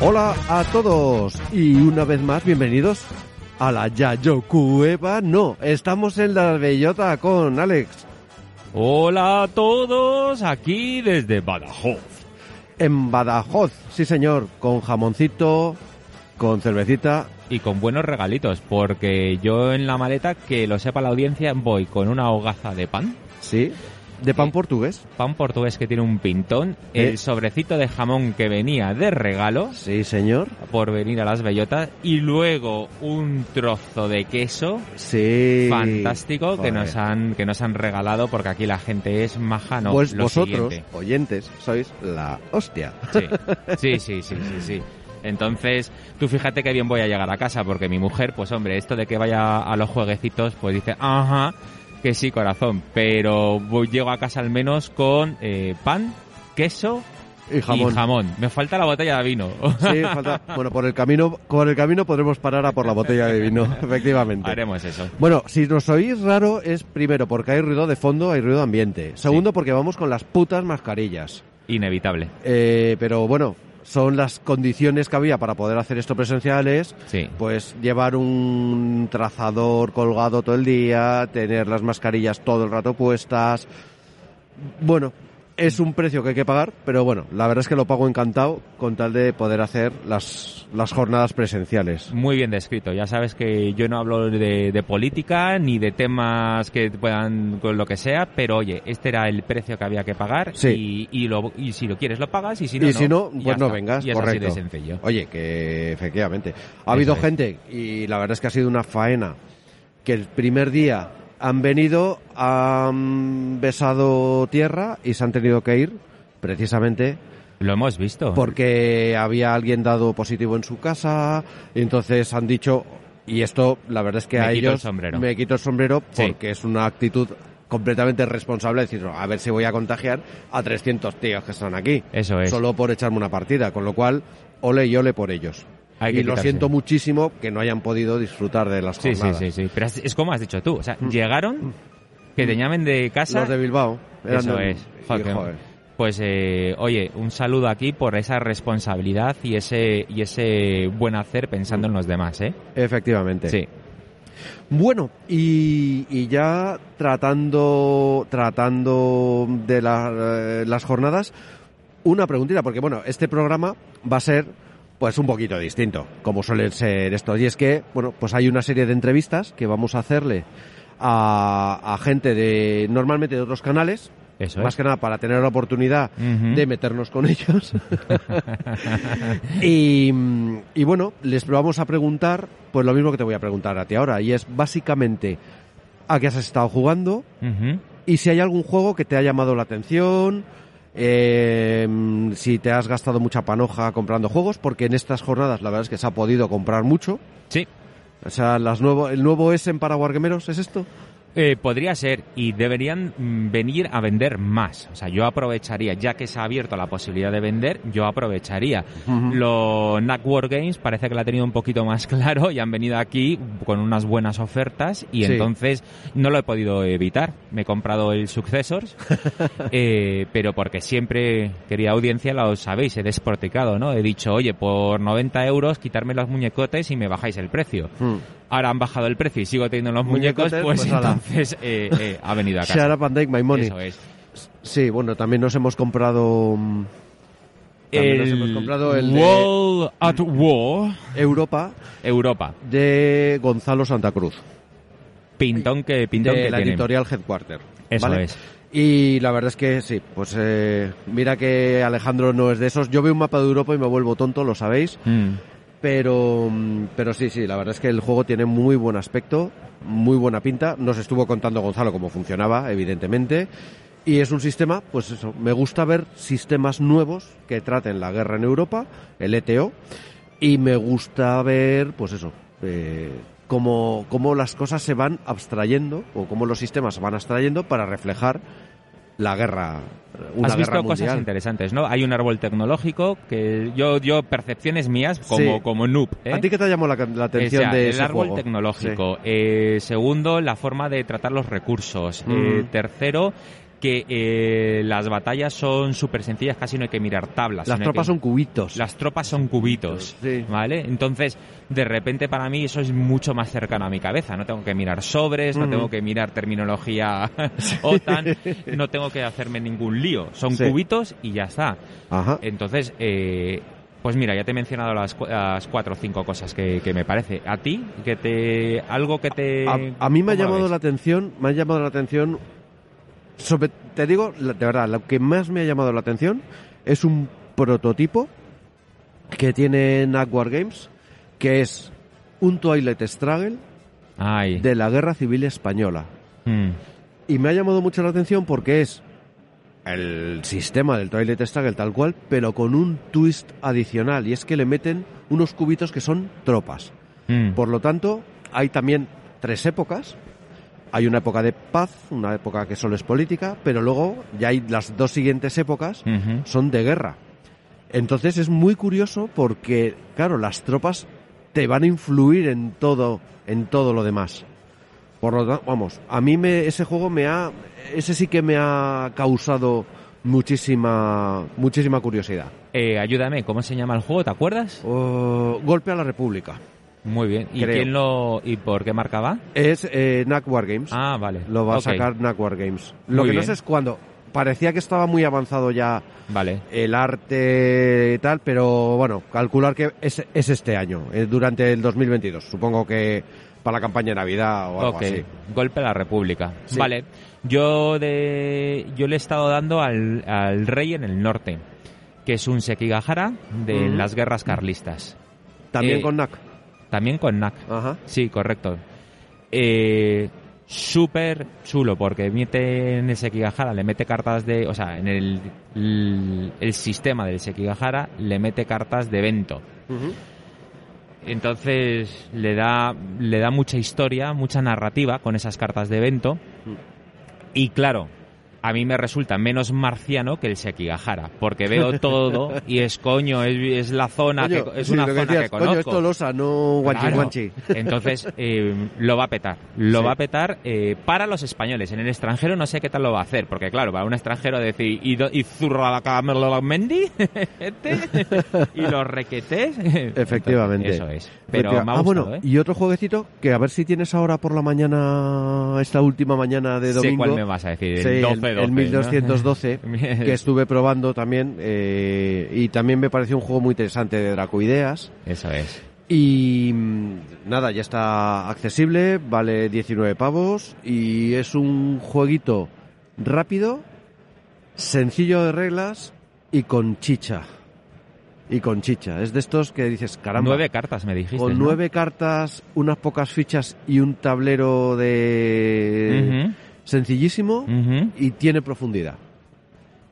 Hola a todos y una vez más bienvenidos a la Yayo Cueva. No, estamos en la bellota con Alex. Hola a todos, aquí desde Badajoz. En Badajoz, sí señor, con jamoncito, con cervecita. Y con buenos regalitos, porque yo en la maleta, que lo sepa la audiencia, voy con una hogaza de pan. Sí, de pan portugués. Pan portugués que tiene un pintón, Eh. el sobrecito de jamón que venía de regalo Sí señor. por venir a las bellotas y luego un trozo de queso Sí. fantástico que nos han que nos han regalado porque aquí la gente es maja, no, pues lo vosotros, siguiente. oyentes, sois la hostia. Sí, sí, sí, sí, sí, sí. Entonces, tú fíjate que bien voy a llegar a casa, porque mi mujer, pues hombre, esto de que vaya a los jueguecitos, pues dice, ajá, que sí, corazón, pero voy, llego a casa al menos con eh, pan, queso Y jamón. y jamón. Me falta la botella de vino. Sí, falta. Bueno, por el camino, por el camino podremos parar a por la botella de vino, efectivamente. Haremos eso. Bueno, si nos oís raro es primero porque hay ruido de fondo, hay ruido de ambiente. Segundo porque vamos con las putas mascarillas. Inevitable. Eh, pero bueno, son las condiciones que había para poder hacer esto presenciales. Sí. Pues llevar un trazador colgado todo el día, tener las mascarillas todo el rato puestas. Bueno, es un precio que hay que pagar, pero bueno, la verdad es que lo pago encantado con tal de poder hacer las, las jornadas presenciales. Muy bien descrito. Ya sabes que yo no hablo de, de política ni de temas que puedan con lo que sea, pero oye, este era el precio que había que pagar Sí. y, y, lo, y si lo quieres lo pagas y si no, y si no, Y ya pues no está. vengas, y es correcto. así de sencillo. Oye, que efectivamente. Ha habido es. gente, y la verdad es que ha sido una faena, que el primer día han venido, han besado tierra y se han tenido que ir, precisamente Lo hemos visto. porque había alguien dado positivo en su casa, y entonces han dicho, y esto la verdad es que Me a ellos el sombrero. me quito el sombrero Sí. porque es una actitud completamente responsable decir, a ver si voy a contagiar a 300 tíos que están aquí Eso es. solo por echarme una partida, con lo cual, ole y ole por ellos. Hay y lo quitarse. siento muchísimo que no hayan podido disfrutar de las Sí, sí, jornadas. sí, sí. Pero es, es como has dicho tú. O sea, llegaron, que te llamen de casa. Mm. Los de Bilbao. eran Eso de- es. Joder, joder, Pues, eh, oye, un saludo aquí por esa responsabilidad y ese, y ese buen hacer pensando en los demás, ¿eh? Efectivamente. Sí. Bueno, y, y ya tratando, tratando de la- eh, las jornadas, una preguntita, porque bueno, este programa va a ser pues un poquito distinto, como suelen ser estos. Y es que, bueno, pues hay una serie de entrevistas que vamos a hacerle a, a gente de, normalmente de otros canales, Eso más es. que nada para tener la oportunidad de meternos con ellos. y, y bueno, les vamos a preguntar, pues lo mismo que te voy a preguntar a ti ahora, y es básicamente a qué has estado jugando y si hay algún juego que te ha llamado la atención, eh, si te has gastado mucha panoja comprando juegos, porque en estas jornadas la verdad es que se ha podido comprar mucho. Sí. O sea, las nuevo, el nuevo Essen para Wargameros, ¿es esto? Eh, podría ser y deberían mm, venir a vender más. O sea, yo aprovecharía, ya que se ha abierto la posibilidad de vender, yo aprovecharía. Los NAC War Games parece que la ha tenido un poquito más claro y han venido aquí con unas buenas ofertas y Sí. entonces no lo he podido evitar. Me he comprado el Successors, eh, pero porque siempre, quería audiencia, lo sabéis, he desporticado, ¿no? He dicho, oye, por 90 euros quitarme los muñecotes y me bajáis el precio. Hmm. Ahora han bajado el precio y sigo teniendo los muñecos, Muñecotes, pues, pues. Entonces eh, eh, ha venido a casa. Shut up and take my money. Eso es. Sí, bueno, también nos hemos comprado mm, También nos hemos comprado el Wall at War Europa Europa. de Gonzalo Santa Cruz, Pintón que, pintón de que la editorial Headquarter. Eso ¿vale? es. Y la verdad es que sí, pues eh, mira que Alejandro no es de esos. Yo veo un mapa de Europa y me vuelvo tonto, lo sabéis. Mm. Pero, mm, pero sí, sí, la verdad es que el juego tiene muy buen aspecto, muy buena pinta. Nos estuvo contando Gonzalo cómo funcionaba, evidentemente. Y es un sistema, pues eso, me gusta ver sistemas nuevos que traten la guerra en Europa, el ETO, y me gusta ver, pues eso, eh, cómo, cómo las cosas se van abstrayendo o cómo los sistemas se van abstrayendo para reflejar la guerra, una Has visto guerra cosas mundial. interesantes, ¿no? Hay un árbol tecnológico que yo, yo percepciones mías como, Sí. como noob. ¿eh? ¿A ti qué te llamó la, la atención O sea, de el ese árbol juego? tecnológico. Eh, segundo, la forma de tratar los recursos. Mm. Eh, tercero, que eh, las batallas son súper sencillas, casi no hay que mirar tablas. Las tropas que- son cubitos. Las tropas son cubitos, Sí. ¿vale? Entonces, de repente para mí eso es mucho más cercano a mi cabeza. No tengo que mirar sobres, no Ujú. tengo que mirar terminología OTAN, no tengo que hacerme ningún lío. Son Sí. cubitos y ya está. Ajá. Entonces, eh, pues mira, ya te he mencionado las, las cuatro o cinco cosas que, que me parece. ¿A ti? que te ¿Algo que te...? A, a mí me ha ¿cómo lo llamado ves? la atención, me ha llamado la atención, sobre, te digo, de verdad, lo que más me ha llamado la atención es un prototipo que tiene War Games, que es un Twilight Struggle Ay. de la Guerra Civil Española. Mm. Y me ha llamado mucho la atención porque es el sistema del Twilight Struggle tal cual, pero con un twist adicional, y es que le meten unos cubitos que son tropas. Mm. Por lo tanto, hay también tres épocas. Hay una época de paz, una época que solo es política, pero luego ya hay las dos siguientes épocas son de guerra. Entonces es muy curioso porque, claro, las tropas te van a influir en todo, en todo lo demás. Por lo tanto, vamos, a mí me, ese juego me ha, ese sí que me ha causado muchísima, muchísima curiosidad. Eh, ayúdame, ¿cómo se llama el juego? ¿Te acuerdas? Oh, golpe a la República. Muy bien. ¿Y Creo. quién lo y por qué marca va? Es eh, NAC War Games. Ah, vale. Lo va a sacar NAC War Games. Lo Muy que no sé es cuándo. Parecía que estaba muy avanzado ya Vale. el arte y tal, pero bueno, calcular que es, es este año, eh, durante el 2022. Supongo que para la campaña de Navidad o algo Ok, así. golpe a la República. Sí. Vale, yo de yo le he estado dando al, al rey en el norte, que es un Sekigahara de las guerras carlistas. También Eh, con NAC. También con NAC. Ajá. Sí, correcto. Eh, Súper chulo, porque mete en el Sekigahara, le mete cartas de. O sea, en el, el, el sistema del Sekigahara le mete cartas de evento. Entonces le da, le da mucha historia, mucha narrativa con esas cartas de evento. Mm. Y claro, a mí me resulta menos marciano que el Sekigahara, porque veo todo y es coño, es, la zona, que, es una zona que conozco. Es Tolosa, no Guanchi-Guanchi. Entonces, eh, lo va a petar, lo va a petar eh, para los españoles. En el extranjero no sé qué tal lo va a hacer, porque claro, para un extranjero decir, y, do, y zurra la cámara Mendy, este, y los requetés. Efectivamente. Eso es. Pero Efectivamente. Me ha gustado, ah, bueno, ¿eh? y otro jueguecito que a ver si tienes ahora por la mañana, esta última mañana de domingo. Sé cuál me vas a decir, sí, 1212. El 1212, que estuve probando también. Eh, y también me pareció un juego muy interesante de Dracoideas. Eso es. Y mm, nada, ya está accesible, vale 19 pavos y es un jueguito rápido, sencillo de reglas y con chicha. Y con chicha. Es de estos que dices, caramba. Nueve cartas, me dijiste. Con nueve cartas, unas pocas fichas y un tablero de sencillísimo y tiene profundidad.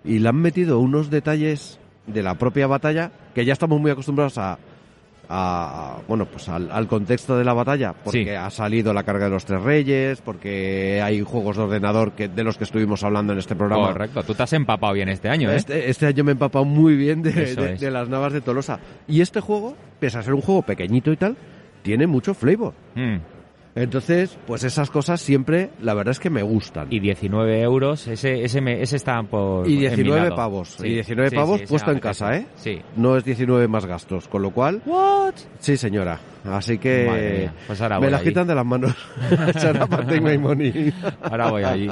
Y le han metido unos detalles de la propia batalla que ya estamos muy acostumbrados a, a- bueno, pues al, al contexto de la batalla, porque Sí. ha salido la carga de los tres reyes, porque hay juegos de ordenador que de los que estuvimos hablando en este programa. Correcto. Tú te has empapado bien este año, ¿eh? Este, este año me he empapado muy bien de las navas de Tolosa. Y este juego, pese a ser un juego pequeñito y tal, tiene mucho flavor. Mm. Entonces, pues esas cosas siempre, la verdad es que me gustan. Y 19 euros, ese, ese, me- ese está por. Y en mi 19 lado. pavos. Sí, Y 19 sí, pavos sí, puesto en casa, ¿eh? Sí. No es 19 más gastos, con lo cual, What? sí señora. Así Madre que mía, pues ahora me voy la allí. quitan de las manos. Ahora voy allí.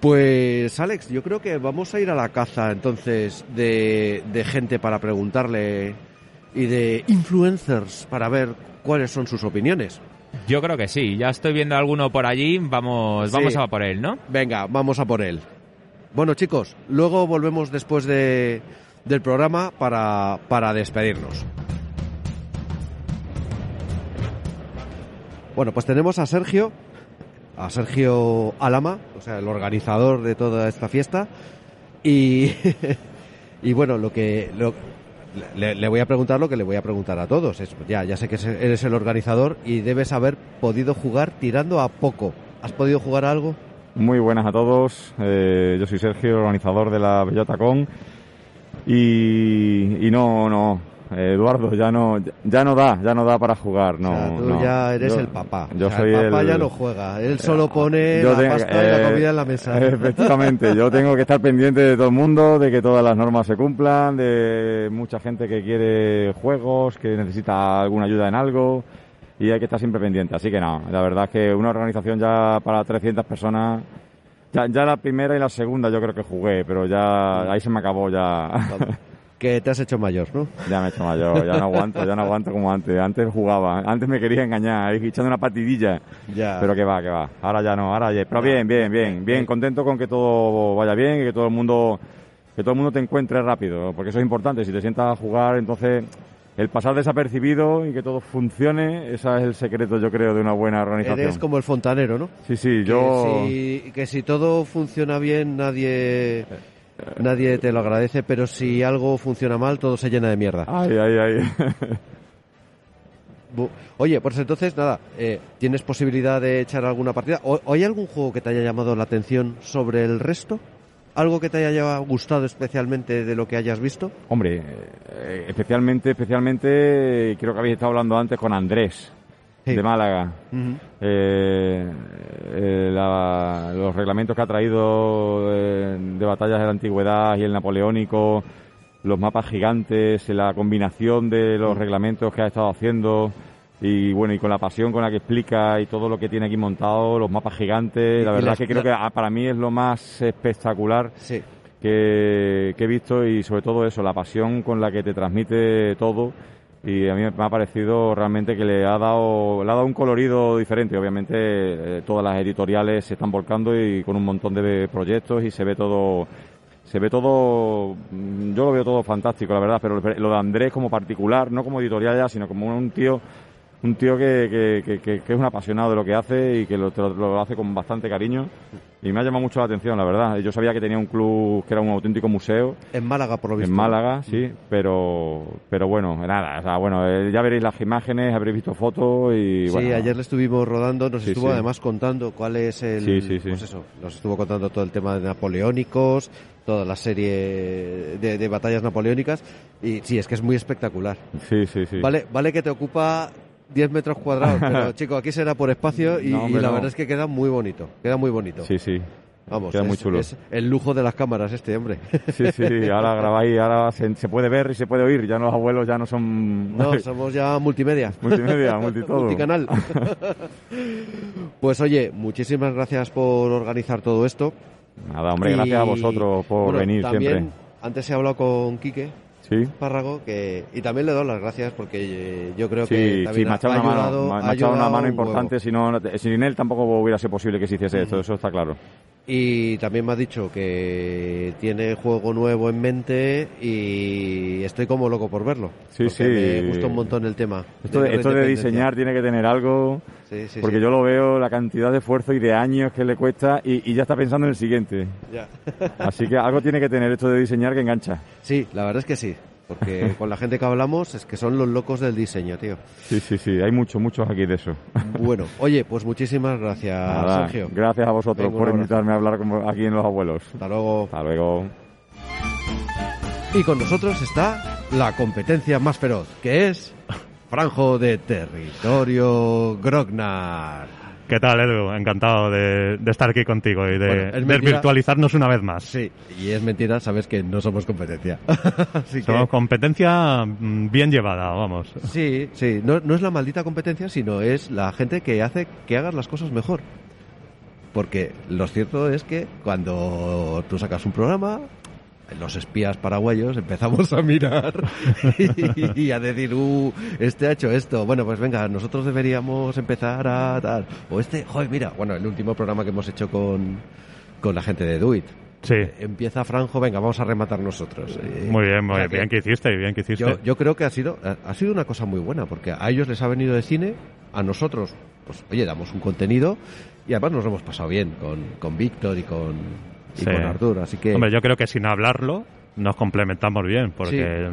Pues Alex, yo creo que vamos a ir a la caza entonces de, de gente para preguntarle y de influencers para ver cuáles son sus opiniones. Yo creo que sí. Ya estoy viendo alguno por allí. Vamos, Sí. vamos a por él, ¿no? Venga, vamos a por él. Bueno, chicos, luego volvemos después de, del programa para, para despedirnos. Bueno, pues tenemos a Sergio, a Sergio Alama, o sea, el organizador de toda esta fiesta. Y, y bueno, lo que lo, le, voy a preguntar lo que le voy a preguntar a todos. Es, ya, ya sé que eres el organizador y debes haber podido jugar tirando a poco. ¿Has podido jugar a algo? Muy buenas a todos. Eh, yo soy Sergio, organizador de la Bellota Con. Y no, no, Eduardo, ya no, ya no da, ya no da para jugar. No, O sea, tú no. ya eres Yo- el papá. Yo O sea, soy el papá el- ya no juega. Él solo pone la tengo- pasta y la eh, comida en la mesa. Efectivamente, yo tengo que estar pendiente de todo el mundo, de que todas las normas se cumplan, de mucha gente que quiere juegos, que necesita alguna ayuda en algo y hay que estar siempre pendiente. Así que no, la verdad es que una organización ya para 300 personas, ya, ya la primera y la segunda yo creo que jugué, pero ya ahí se me acabó ya. que te has hecho mayor, ¿no? Ya me he hecho mayor, ya no aguanto, ya no aguanto como antes. Antes jugaba, antes me quería engañar, echando una partidilla. Ya. Pero que va, que va. Ahora ya no, ahora ya. Pero bien, bien, bien, bien. Contento con que todo vaya bien y que todo el mundo, que todo el mundo te encuentre rápido, porque eso es importante. Si te sientas a jugar, entonces el pasar desapercibido y que todo funcione, ese es el secreto, yo creo, de una buena organización. Eres como el fontanero, ¿no? Sí, sí, Que yo. si, que si todo funciona bien, nadie, nadie te lo agradece, pero si algo funciona mal, todo se llena de mierda. Ay, ay, ay. Oye, pues entonces, nada, eh, ¿tienes posibilidad de echar alguna partida? ¿O, o hay algún juego que te haya llamado la atención sobre el resto? ¿Algo que te haya gustado especialmente de lo que hayas visto? Hombre, eh, especialmente, especialmente, creo que habéis estado hablando antes con Andrés, Sí. de Málaga. Eh, eh, la- los reglamentos que ha traído eh, de batallas de la antigüedad y el napoleónico, los mapas gigantes, la combinación de los reglamentos que ha estado haciendo y bueno y con la pasión con la que explica y todo lo que tiene aquí montado, los mapas gigantes, la verdad es que creo la- que ah, para mí es lo más espectacular Sí. que, que he visto y sobre todo eso, la pasión con la que te transmite todo y a mí me ha parecido realmente que le ha dado, le ha dado un colorido diferente. Obviamente eh, todas las editoriales se están volcando y con un montón de proyectos y se ve todo, se ve todo, mm, yo lo veo todo fantástico la verdad, pero lo de Andrés como particular, no como editorial ya, sino como un tío un tío que, que, que- es un apasionado de lo que hace y que lo, lo- lo hace con bastante cariño y me ha llamado mucho la atención, la verdad. Yo sabía que tenía un club que era un auténtico museo En Málaga, por lo visto. en Málaga, sí, pero pero bueno, nada, o sea, bueno, eh, ya veréis las imágenes, habréis visto fotos y Sí, ayer le estuvimos rodando, nos Sí, estuvo sí. además contando cuál es el... Sí, sí, sí. Pues eso, nos estuvo contando todo el tema de napoleónicos, toda la serie de, de batallas napoleónicas, y sí, es que es muy espectacular. sí, sí, sí. Vale, vale que te ocupa 10 metros cuadrados, pero chico, aquí será por espacio y, No, la no. verdad es que queda muy bonito, queda muy bonito. Sí, sí. Vamos, queda es, muy chulo. es el lujo de las cámaras este hombre. Sí, sí, ahora grabáis, ahora se, se puede ver y se puede oír, ya los abuelos ya no son No, somos ya multimedia. multimedia, multitodo. Multicanal. pues oye, muchísimas gracias por organizar todo esto. Nada, hombre, Y, gracias a vosotros por bueno, venir también, siempre. Antes he hablado con Quique Sí. Párrago que, y también le doy las gracias porque eh, yo creo que Sí, me ha echado una mano, ayudado- me ha- me ha ha echado una ayudado mano un huevo. importante, si no, sin él tampoco hubiera sido posible que se hiciese esto, eso está claro. Y también me ha dicho que tiene juego nuevo en mente y estoy como loco por verlo. Sí, sí. Me gusta un montón el tema. Esto de, esto diseñar tiene que tener algo, Sí, sí, porque sí. yo lo veo, la cantidad de esfuerzo y de años que le cuesta y, y ya está pensando en el siguiente. Ya. Así que algo tiene que tener esto de diseñar que engancha. Sí, la verdad es que sí. Porque con la gente que hablamos es que son los locos del diseño, tío. Sí, sí, sí, hay muchos, muchos aquí de eso. Bueno, oye, pues muchísimas gracias, Nada, Sergio. gracias a vosotros Venga, por invitarme a hablar como aquí en Los Abuelos. Hasta luego. Hasta luego. Y con nosotros está la competencia más feroz, que es Franjo de Territorio Grognar. ¿Qué tal, Edu? Encantado de, de estar aquí contigo y de, Bueno, virtualizarnos una vez más. Sí, y es mentira, sabes que no somos competencia. Así que, Somos competencia mm, bien llevada, vamos. sí, sí, no, no es la maldita competencia, sino es la gente que hace que hagas las cosas mejor. Porque lo cierto es que cuando tú sacas un programa, los espías paraguayos empezamos a mirar y, a decir, uh, este ha hecho esto. Bueno, pues venga, nosotros deberíamos empezar a tal. O este, joder, mira, bueno, el último programa que hemos hecho con, con la gente de Duit. Sí. Empieza Franjo, venga, vamos a rematar nosotros. Eh, Muy bien, muy que bien que hiciste, bien que hiciste. Yo, yo creo que ha sido, ha sido una cosa muy buena, porque a ellos les ha venido de cine, a nosotros, pues oye, damos un contenido y además nos lo hemos pasado bien con, con Víctor y con, y Sí. con Artur, así que... Hombre, yo creo que sin hablarlo nos complementamos bien, porque,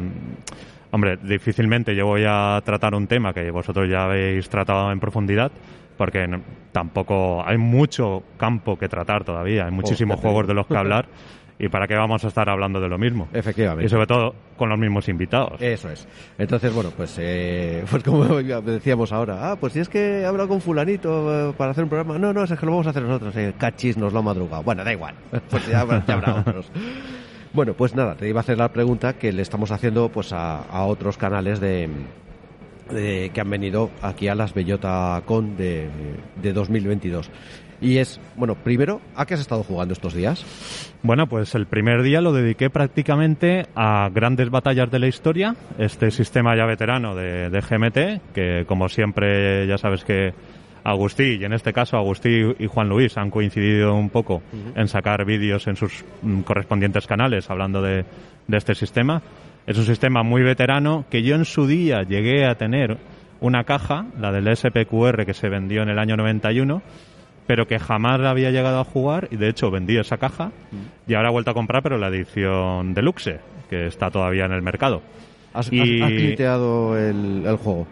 hombre, difícilmente yo voy a tratar un tema que vosotros ya habéis tratado en profundidad, porque tampoco hay mucho campo que tratar todavía, hay muchísimos juegos de los que hablar, y para qué vamos a estar hablando de lo mismo. Efectivamente. Y sobre todo con los mismos invitados. Eso es. Entonces, bueno, pues, eh, pues como decíamos ahora, ah, pues si es que he hablado con fulanito eh, para hacer un programa, no, no, es que lo vamos a hacer nosotros, eh, cachis, nos lo ha madrugado. Bueno, da igual, pues ya, habrá- ya habrá otros. Bueno, pues nada, te iba a hacer la pregunta que le estamos haciendo pues a, a otros canales de, de- que han venido aquí a las Bellota Con de, de 2022. Y es, bueno, primero, ¿a qué has estado jugando estos días? Bueno, pues el primer día lo dediqué prácticamente a grandes batallas de la historia, este sistema ya veterano de, de GMT, que como siempre ya sabes que Agustí, y en este caso Agustí y Juan Luis han coincidido un poco en sacar vídeos en sus mm, correspondientes canales hablando de, de este sistema. Es un sistema muy veterano que yo en su día llegué a tener una caja, la del SPQR que se vendió en el año 91, pero que jamás había llegado a jugar y de hecho vendí esa caja y ahora he vuelto a comprar pero la edición deluxe que está todavía en el mercado. ¿Has, Y- has- has cliteado el, el juego?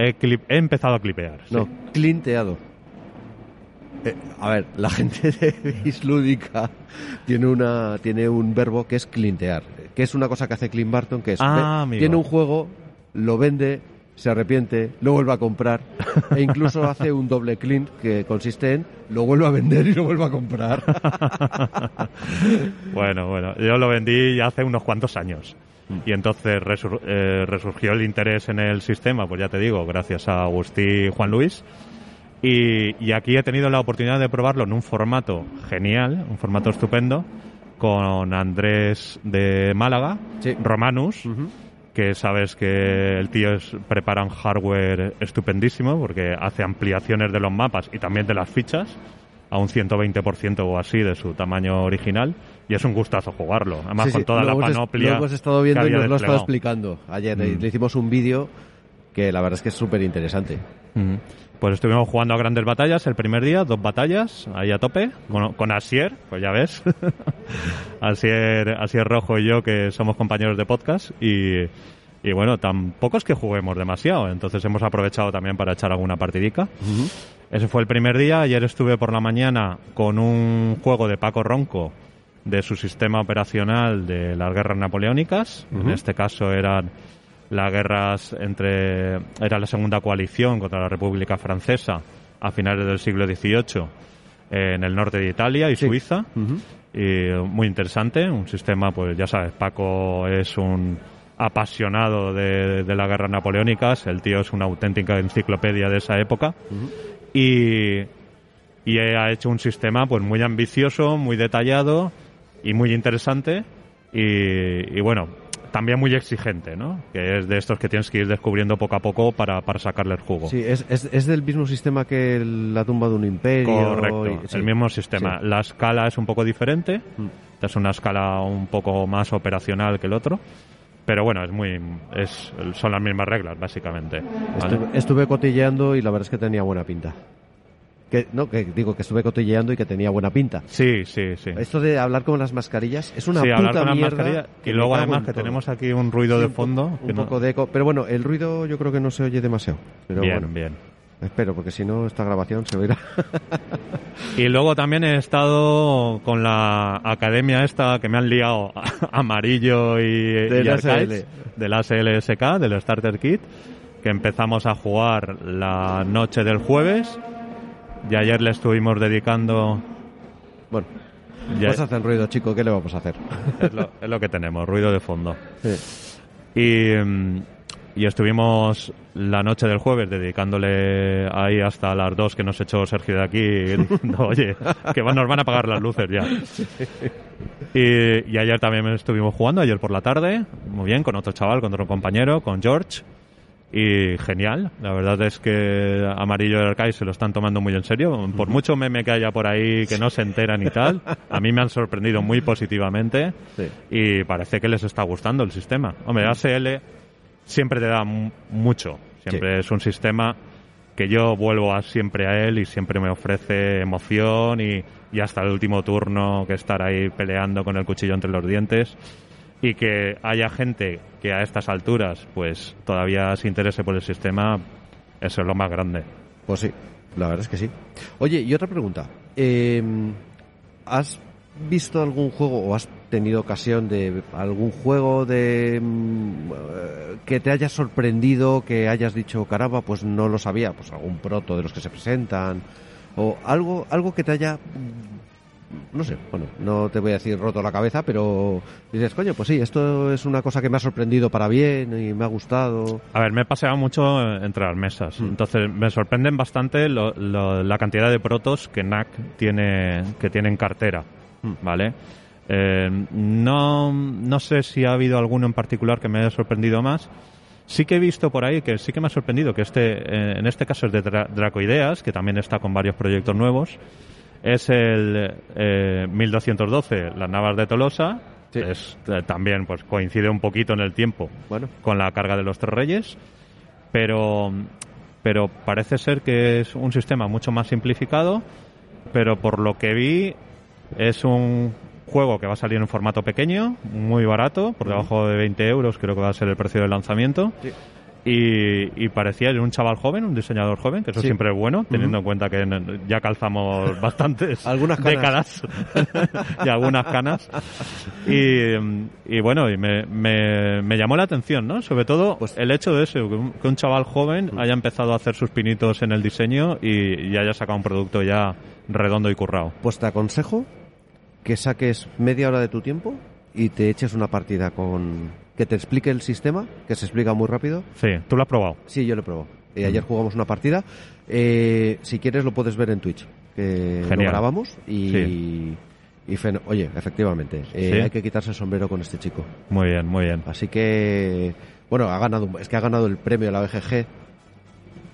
He, clip- he empezado a clipear. sí. No, clinteado. Eh, a ver, la gente de Islúdica tiene una tiene un verbo que es clintear, que es una cosa que hace Clint Barton, que es Ah, tiene un juego, lo vende, se arrepiente, lo vuelve a comprar e incluso hace un doble clean que consiste en lo vuelve a vender y lo vuelve a comprar. Bueno, bueno, yo lo vendí ya hace unos cuantos años. Y entonces resur- eh, resurgió el interés en el sistema, pues ya te digo, gracias a Agustí y Juan Luis. Y, y aquí he tenido la oportunidad de probarlo en un formato genial, un formato estupendo, con Andrés de Málaga, Sí. Romanus, que sabes que el tío es, prepara un hardware estupendísimo porque hace ampliaciones de los mapas y también de las fichas a un 120% o así de su tamaño original y es un gustazo jugarlo. Además Sí, con sí, toda lo la panoplia. Lo hemos estado que viendo y nos lo ha estado explicando ayer. Mm. Le hicimos un vídeo que la verdad es que es súper interesante. Ujú. Pues estuvimos jugando a grandes batallas el primer día, dos batallas, ahí a tope, con, con Asier, pues ya ves. Asier, Asier Rojo y yo, que somos compañeros de podcast, y, y bueno, tampoco es que juguemos demasiado, entonces hemos aprovechado también para echar alguna partidica. Ese fue el primer día, ayer estuve por la mañana con un juego de Paco Ronco de su sistema operacional de las guerras napoleónicas, en este caso eran las guerras entre era la segunda coalición contra la República Francesa a finales del siglo XVIII en el norte de Italia y Sí. Suiza. Y muy interesante un sistema pues ya sabes Paco es un apasionado de, de las guerras napoleónicas el tío es una auténtica enciclopedia de esa época. Y y ha hecho un sistema pues muy ambicioso muy detallado y muy interesante. Y, y bueno también muy exigente, ¿no? Que es de estos que tienes que ir descubriendo poco a poco para, para sacarle el jugo. Sí, es, es, es del mismo sistema que la tumba de un imperio. Correcto, y- sí. el mismo sistema. Sí. La escala es un poco diferente, Mm. Esta es una escala un poco más operacional que el otro, pero bueno, es muy, es, son las mismas reglas básicamente. ¿vale? Estuve, estuve cotilleando y la verdad es que tenía buena pinta. Que, no, que digo que estuve cotilleando y que tenía buena pinta. Sí, sí, sí. Esto de hablar con las mascarillas es una sí, puta hablar con las mierda. mascarillas y luego además que todo. tenemos aquí un ruido Sí, de un po- fondo. Un que no- poco de eco. Pero bueno, el ruido yo creo que no se oye demasiado. Pero bien, bueno, bien. espero, porque si no, esta grabación se oirá. Y luego también he estado con la academia esta que me han liado amarillo y, Del y arcades, ASL. del ASLSK, del Starter Kit, que empezamos a jugar la noche del jueves y ayer le estuvimos dedicando... bueno, ya- pues hacen ruido, chico, ¿qué le vamos a hacer? es, lo, es lo que tenemos, ruido de fondo. Sí. Y, mm, y estuvimos la noche del jueves dedicándole ahí hasta las dos que nos echó Sergio de aquí diciendo, oye, que nos van a apagar las luces ya. Y, y ayer también estuvimos jugando, ayer por la tarde, muy bien, con otro chaval, con otro compañero, con George. Y genial. La verdad es que Amarillo del Arcade se lo están tomando muy en serio. Por mucho meme que haya por ahí que no se enteran y tal, a mí me han sorprendido muy positivamente Sí. y parece que les está gustando el sistema. Hombre, ASL siempre te da mu- mucho. Siempre es un sistema que yo vuelvo a siempre a él y siempre me ofrece emoción y, y hasta el último turno que estar ahí peleando con el cuchillo entre los dientes y que haya gente que a estas alturas pues todavía se interese por el sistema, eso es lo más grande. Pues sí, la verdad es que sí. Oye, y otra pregunta. Eh, ¿Has visto algún juego o has tenido ocasión de algún juego de mm, eh, que te haya sorprendido, que hayas dicho, caramba, pues no lo sabía, pues algún proto de los que se presentan o algo algo que te haya no sé, bueno, no te voy a decir roto la cabeza, pero dices, coño, pues sí, esto es una cosa que me ha sorprendido para bien y me ha gustado. A ver, me he paseado mucho entre las mesas. Entonces, me sorprenden bastante lo- lo- la cantidad de protos que NAC tiene, que tiene en cartera. ¿Vale? Eh, no, no sé si ha habido alguno en particular que me haya sorprendido más. Sí que he visto por ahí que sí que me ha sorprendido que este, eh, en este caso es de Dra- Dracoideas, que también está con varios proyectos nuevos. Es el eh, 1212, las Navas de Tolosa. Sí. Es, eh, también pues coincide un poquito en el tiempo Bueno, con la carga de los tres reyes, pero, pero parece ser que es un sistema mucho más simplificado, pero por lo que vi es un juego que va a salir en formato pequeño, muy barato, por debajo de 20 euros creo que va a ser el precio del lanzamiento. Sí. Y, y parecía un chaval joven, un diseñador joven, que eso Sí. siempre es bueno, teniendo en cuenta que ya calzamos bastantes Algunas décadas y algunas canas. Y, y bueno, y me, me, me llamó la atención, ¿no? Sobre todo Pues- el hecho de eso, que un, que un chaval joven haya empezado a hacer sus pinitos en el diseño y, y haya sacado un producto ya redondo y currado. Pues te aconsejo que saques media hora de tu tiempo y te eches una partida con... Que te explique el sistema, que se explica muy rápido. Sí, tú lo has probado. Sí, yo lo he probado. Eh, ayer jugamos una partida. Eh, si quieres lo puedes ver en Twitch. Que lo grabamos y... Sí. y Oye, efectivamente, eh, Sí. hay que quitarse el sombrero con este chico. Muy bien, muy bien. Así que... Bueno, ha ganado, es que ha ganado el premio de la BGG.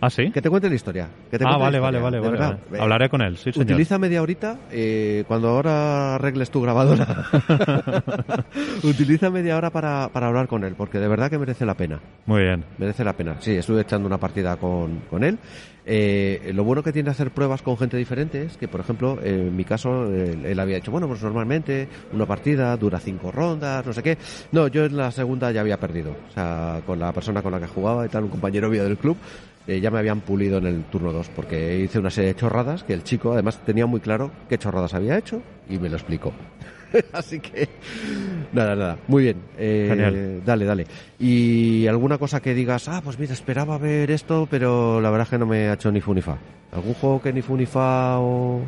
¿Ah, sí? Que te cuente la historia. que te Ah, vale, vale, historia, vale, vale, Hablaré con él, sí, señor. Utiliza media horita, eh, cuando ahora arregles tu grabadora, utiliza media hora para, para hablar con él, porque de verdad que merece la pena. Muy bien. Merece la pena. Sí, estuve echando una partida con, con él. Eh, lo bueno que tiene hacer pruebas con gente diferente es que, por ejemplo, en mi caso, él, él había dicho, bueno, pues normalmente una partida dura cinco rondas, no sé qué. No, yo en la segunda ya había perdido. O sea, con la persona con la que jugaba y tal, un compañero mío del club, eh, ya me habían pulido en el turno 2, porque hice una serie de chorradas que el chico además tenía muy claro qué chorradas había hecho y me lo explicó. Así que, nada, nada, muy bien. Eh, Genial. Dale, dale. Y alguna cosa que digas, ah, pues mira, esperaba ver esto, pero la verdad es que no me ha hecho ni fu ni fa. ¿Algún juego que ni fu ni fa o.?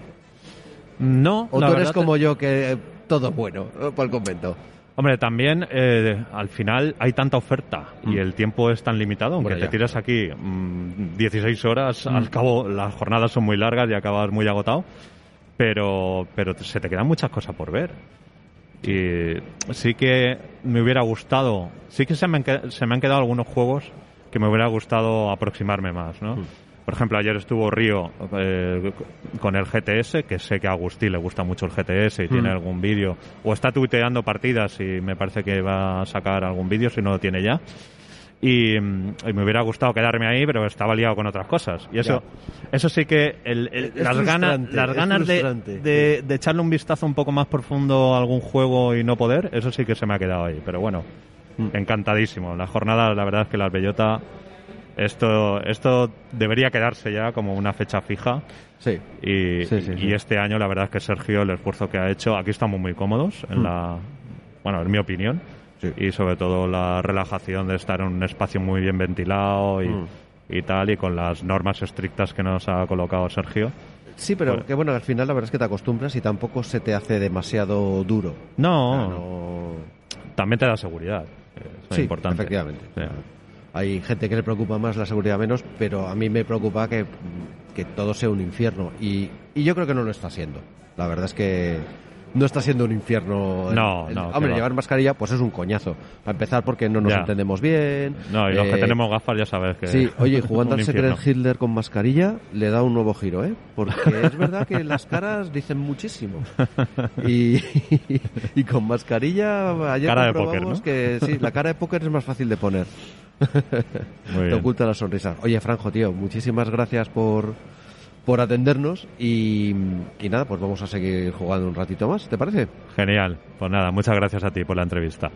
No, O la tú eres como yo que eh, todo es bueno para el convento. Hombre, también eh, al final hay tanta oferta y el tiempo es tan limitado, aunque Mm. Bueno, te tiras aquí mm, 16 horas, al cabo las jornadas son muy largas y acabas muy agotado, pero, pero se te quedan muchas cosas por ver. Y sí que me hubiera gustado, sí que se me han, se me han quedado algunos juegos que me hubiera gustado aproximarme más, ¿no? Mm. Por ejemplo, ayer estuvo Río eh, con el GTS, que sé que a Agustín le gusta mucho el GTS y tiene Mm. algún vídeo, o está tuiteando partidas y me parece que va a sacar algún vídeo si no lo tiene ya. Y, mm, y me hubiera gustado quedarme ahí, pero estaba liado con otras cosas. Y eso, eso sí que el- las ganas, las ganas de, de echarle un vistazo un poco más profundo a algún juego y no poder, eso sí que se me ha quedado ahí. Pero bueno, Mm. encantadísimo. La jornada, la verdad es que las Bellota, esto, esto debería quedarse ya como una fecha fija. Sí. Y, Sí, sí, y sí. este año, la verdad es que Sergio, el esfuerzo que ha hecho, aquí estamos muy cómodos, en Mm. la, bueno, en mi opinión. Sí. Y sobre todo la relajación de estar en un espacio muy bien ventilado y, Mm. y tal, y con las normas estrictas que nos ha colocado Sergio. Sí, pero Bueno. que bueno, al final la verdad es que te acostumbras y tampoco se te hace demasiado duro. No, O sea, no- también te da seguridad. Eso es importante. efectivamente. Sí. Hay gente que le preocupa más la seguridad menos, pero a mí me preocupa que, que todo sea un infierno. Y, y yo creo que no lo está siendo. La verdad es que no está siendo un infierno. No, el- no, Hombre, va. llevar mascarilla, pues es un coñazo. Para empezar, porque no nos Ya. entendemos bien. No, y los que Eh, tenemos gafas ya sabes que... Sí, oye, jugando al Secret. Hitler con mascarilla le da un nuevo giro, ¿eh? Porque es verdad que las caras dicen muchísimo. Y, y con mascarilla, ayer Cara de póker, ¿no? que sí, la cara de póker es más fácil de poner. Muy Te oculta la sonrisa. Oye, Franjo, tío, muchísimas gracias por, por atendernos y, y nada, pues vamos a seguir jugando un ratito más, ¿te parece? Genial. Pues nada, muchas gracias a ti por la entrevista.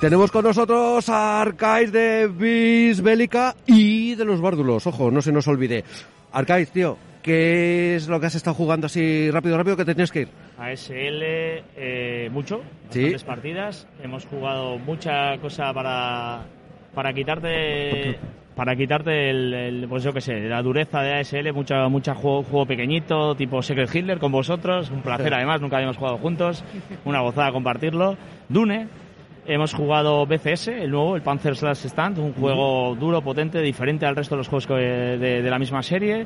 Tenemos con nosotros a Arcais de Bis Bélica y de los Bárdulos. Ojo, no se nos olvide. Arcais, tío, ¿qué es lo que has estado jugando así rápido, rápido que te tienes que ir? ASL, eh, mucho, Sí. bastantes partidas. Hemos jugado mucha cosa para, para quitarte para quitarte el, el, pues yo qué sé, la dureza de ASL, mucha, mucha juego, juego pequeñito, tipo Secret Hitler con vosotros, un placer además, nunca habíamos jugado juntos, una gozada compartirlo. Dune, hemos jugado BCS, el nuevo, el Panzer Slash Stand, un juego duro, potente, diferente al resto de los juegos que- de, de la misma serie.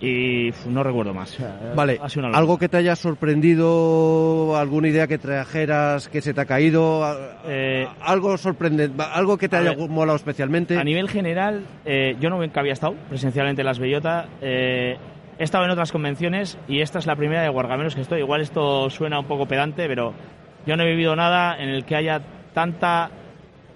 Y no recuerdo más. Vale, Ha sido una locura. algo que te haya sorprendido, alguna idea que trajeras que se te ha caído, Eh, algo sorprendente, algo que te a haya ver, molado especialmente. A nivel general, eh, yo no nunca había estado presencialmente en Las Bellota. eh, he estado en otras convenciones y esta es la primera de Wargameros que estoy. Igual esto suena un poco pedante, pero yo no he vivido nada en el que haya tanta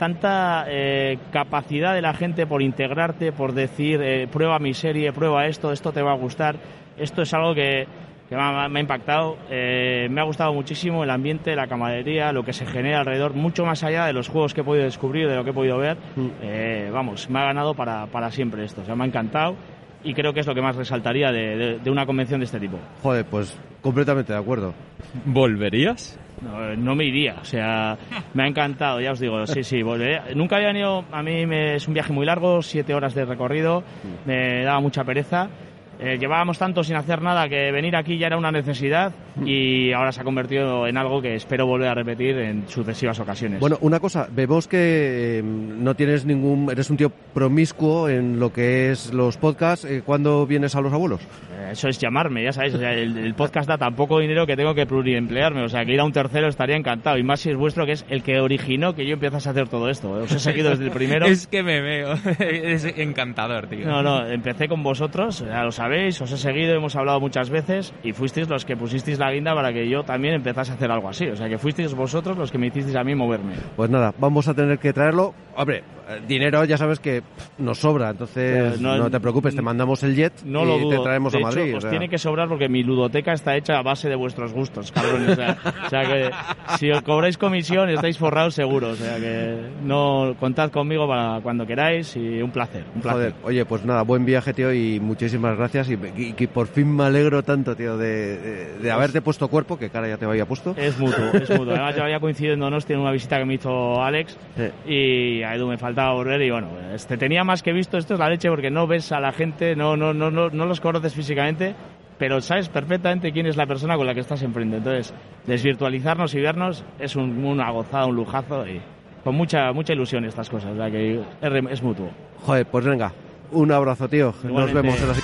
tanta eh, capacidad de la gente por integrarte, por decir, eh, prueba mi serie, prueba esto, esto te va a gustar. Esto es algo que, que me, ha, me ha impactado. Eh, me ha gustado muchísimo el ambiente, la camaradería, lo que se genera alrededor, mucho más allá de los juegos que he podido descubrir, de lo que he podido ver. Eh, vamos, me ha ganado para, para siempre esto. O sea, me ha encantado y creo que es lo que más resaltaría de, de- de una convención de este tipo. Joder, pues completamente de acuerdo. ¿Volverías? No, no me iría, o sea, me ha encantado, ya os digo, sí, sí, volveré. Nunca había venido, a mí me, es un viaje muy largo, siete horas de recorrido, me daba mucha pereza. Eh, llevábamos tanto sin hacer nada que venir aquí ya era una necesidad y ahora se ha convertido en algo que espero volver a repetir en sucesivas ocasiones. Bueno, una cosa, vemos que eh, no tienes ningún, eres un tío promiscuo en lo que es los podcasts. Eh, ¿Cuándo vienes a los abuelos? Eh, Eso es llamarme, ya sabéis. O sea, el, el podcast da tan poco dinero que tengo que pluriemplearme. O sea, que ir a un tercero estaría encantado. Y más si es vuestro, que es el que originó que yo empiezas a hacer todo esto. Os he seguido desde el primero. Es que me veo. es encantador, tío. No, no, empecé con vosotros, ya lo sabéis, os he seguido, hemos hablado muchas veces y fuisteis los que pusisteis la guinda para que yo también empezase a hacer algo así. O sea, que fuisteis vosotros los que me hicisteis a mí moverme. Pues nada, vamos a tener que traerlo. Hombre, eh, dinero ya sabes que pff, nos sobra, entonces no- no, te preocupes, te mandamos el jet No y lo dudo. te traemos de a hecho, Madrid. o sea. tiene que sobrar porque mi ludoteca está hecha a base de vuestros gustos, cabrones. O sea, o sea que si os cobráis comisión estáis forrados seguro. O sea que no contad conmigo para cuando queráis y un placer. Un placer. Joder, oye, pues nada, buen viaje, tío, y muchísimas gracias. Y, y que por fin me alegro tanto, tío, de, de- de haberte puesto cuerpo, que cara ya te había puesto. Es mutuo, es mutuo. Además, yo había coincidido en Donostia en una visita que me hizo Alex Sí. y a Edu me faltaba volver y bueno, este tenía más que visto, esto es la leche porque no ves a la gente, no, no, no, no, no los conoces físicamente, pero sabes perfectamente quién es la persona con la que estás enfrente. Entonces, desvirtualizarnos y vernos es un- una gozada, un lujazo y con mucha, mucha ilusión estas cosas, o sea que es, es mutuo. Joder, pues venga, un abrazo, tío. Nos Igualmente. vemos en la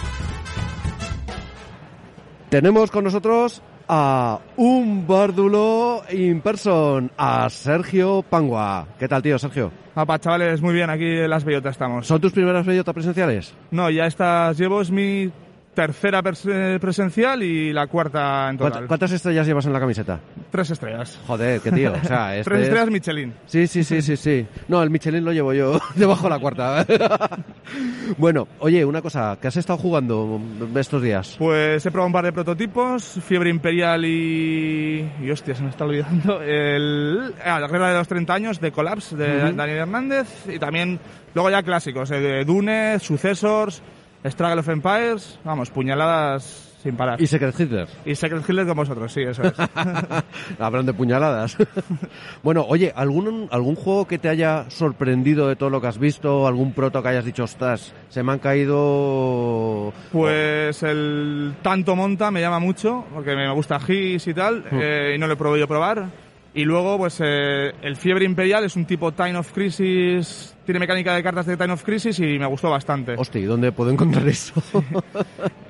Tenemos con nosotros a un bárdulo in person, a Sergio Pangua. ¿Qué tal, tío, Sergio? Apa, chavales, muy bien, aquí en Las Bellotas estamos. ¿Son tus primeras bellotas presenciales? No, ya estas llevo, es mi tercera presencial y la cuarta en ¿Cuántas, total. cuántas estrellas llevas en la camiseta? Tres estrellas. Joder, qué tío. O sea, este Tres es- estrellas Michelin. Sí, sí, sí, sí, sí. No, el Michelin lo llevo yo debajo de la cuarta. bueno, oye, una cosa, ¿qué has estado jugando estos días? Pues he probado un par de prototipos, Fiebre Imperial y... y hostia, se me está olvidando. El... Ah, la guerra de los 30 años de Collapse de Ujú. Daniel Hernández y también luego ya clásicos, eh, Dune, Successors, Struggle of Empires, vamos, puñaladas sin parar. Y Secret Hitler. Y Secret Hitler con vosotros, sí, eso es. Hablan de puñaladas. bueno, oye, ¿algún, ¿algún juego que te haya sorprendido de todo lo que has visto? ¿Algún proto que hayas dicho, ostras, se me han caído... Pues el tanto monta me llama mucho, porque me gusta GIS y tal, eh, y no lo he podido probar. Y luego, pues eh, el Fiebre Imperial es un tipo Time of Crisis, tiene mecánica de cartas de Time of Crisis y me gustó bastante. Hostia, ¿y dónde puedo encontrar eso?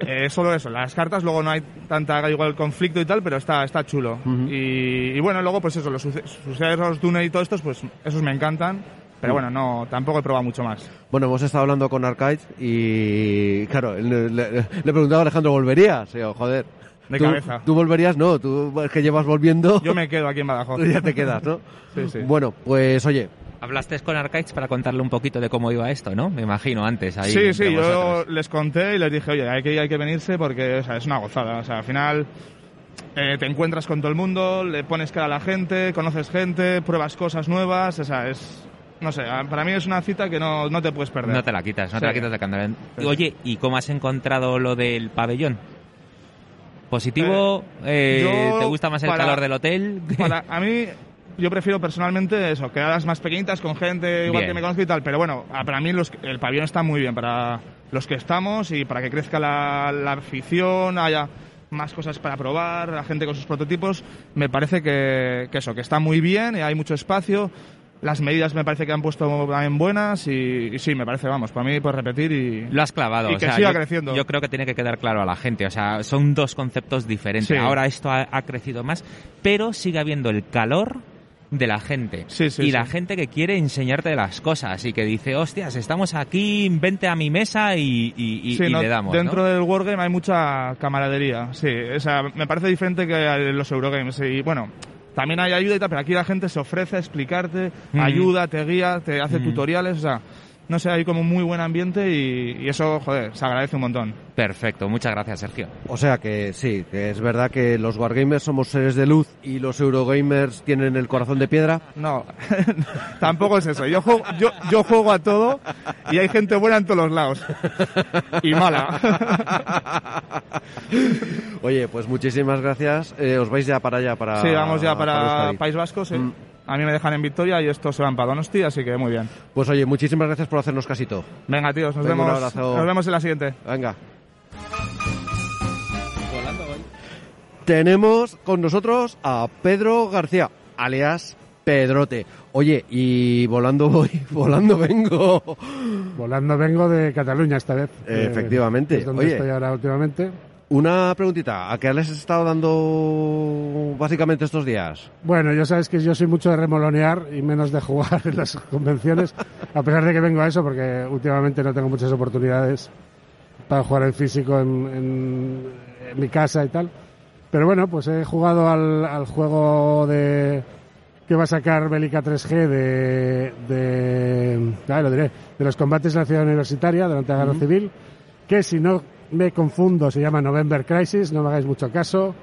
Eh, solo eso, las cartas, luego no hay tanta igual conflicto y tal, pero está, está chulo. Ujú. y, y bueno, luego pues eso, los suce- sucesos Dune y todo estos, pues esos me encantan. Pero bueno, no, tampoco he probado mucho más. Bueno, hemos estado hablando con Arcade y, claro, le, le, le he preguntado a Alejandro, ¿volverías? Y yo, joder. De ¿tú, cabeza. ¿Tú volverías? No, tú es que llevas volviendo. Yo me quedo aquí en Badajoz. ya te quedas, ¿no? Sí, sí. Bueno, pues oye, Hablaste con Arcades para contarle un poquito de cómo iba esto, ¿no? Me imagino antes ahí. Sí, sí, yo les conté y les dije, oye, hay que, hay que venirse porque o sea, es una gozada. O sea, al final eh, te encuentras con todo el mundo, le pones cara a la gente, conoces gente, pruebas cosas nuevas. O sea, es. No sé, para mí es una cita que no, no te puedes perder. No te la quitas, no te la quitas de candela. Oye, ¿y cómo has encontrado lo del pabellón? ¿Positivo? Eh, yo, ¿Te gusta más el para- calor del hotel? Para, a mí, yo prefiero personalmente eso, quedadas más pequeñitas con gente igual Bien. que me conozco y tal. Pero bueno, a- para mí los- el pabellón está muy bien para los que estamos y para que crezca la, la afición, haya más cosas para probar, la gente con sus prototipos. Me parece que, que eso, que está muy bien, y hay mucho espacio. Las medidas me parece que han puesto también buenas y, y sí, me parece, vamos, para mí pues repetir y... Lo has clavado. Y o que sea, siga yo, creciendo. Yo creo que tiene que quedar claro a la gente. O sea, son dos conceptos diferentes. Sí. Ahora esto ha, ha crecido más, pero sigue habiendo el calor de la gente. Sí, sí, y la gente que quiere enseñarte las cosas y que dice, hostias, estamos aquí, vente a mi mesa y, y- y- no, le damos. dentro ¿no? del Wargame hay mucha camaradería, sí. O sea, me parece diferente que los Eurogames. Y bueno, también hay ayuda y tal, pero aquí la gente se ofrece a explicarte, Ujú. ayuda, te guía, te hace Ujú. tutoriales, o sea, no sé, hay como un muy buen ambiente y, y eso, joder, se agradece un montón. Perfecto, muchas gracias, Sergio. o sea que sí, que es verdad que los Wargamers somos seres de luz y los Eurogamers tienen el corazón de piedra. No, tampoco es eso. Yo juego, yo, yo juego a todo y hay gente buena en todos los lados. Y mala. Oye, pues muchísimas gracias. Eh, os vais ya para allá, para... Sí, vamos ya para. País Vasco, sí. Mm. A mí me dejan en Victoria y estos se van para Donosti, así que muy bien. Pues oye, muchísimas gracias por hacernos casito. Venga, tíos, nos Venga, un vemos. abrazo. Nos vemos en la siguiente. Venga. Tenemos con nosotros a Pedro García, alias Pedrote. Oye, y volando voy, volando vengo. Volando vengo de Cataluña esta vez. Eh, efectivamente. Es donde Oye. estoy ahora últimamente. Una preguntita, ¿a qué les has estado dando básicamente estos días? Bueno, ya sabes que yo soy mucho de remolonear y menos de jugar en las convenciones, a pesar de que vengo a eso porque últimamente no tengo muchas oportunidades para jugar en físico en, en- en mi casa y tal. Pero bueno, pues he jugado al, al juego de que va a sacar Bélica 3G de, de, ah, lo diré, de los combates de la ciudad universitaria durante la guerra civil, que si no me confundo se llama November Crisis, no me hagáis mucho caso,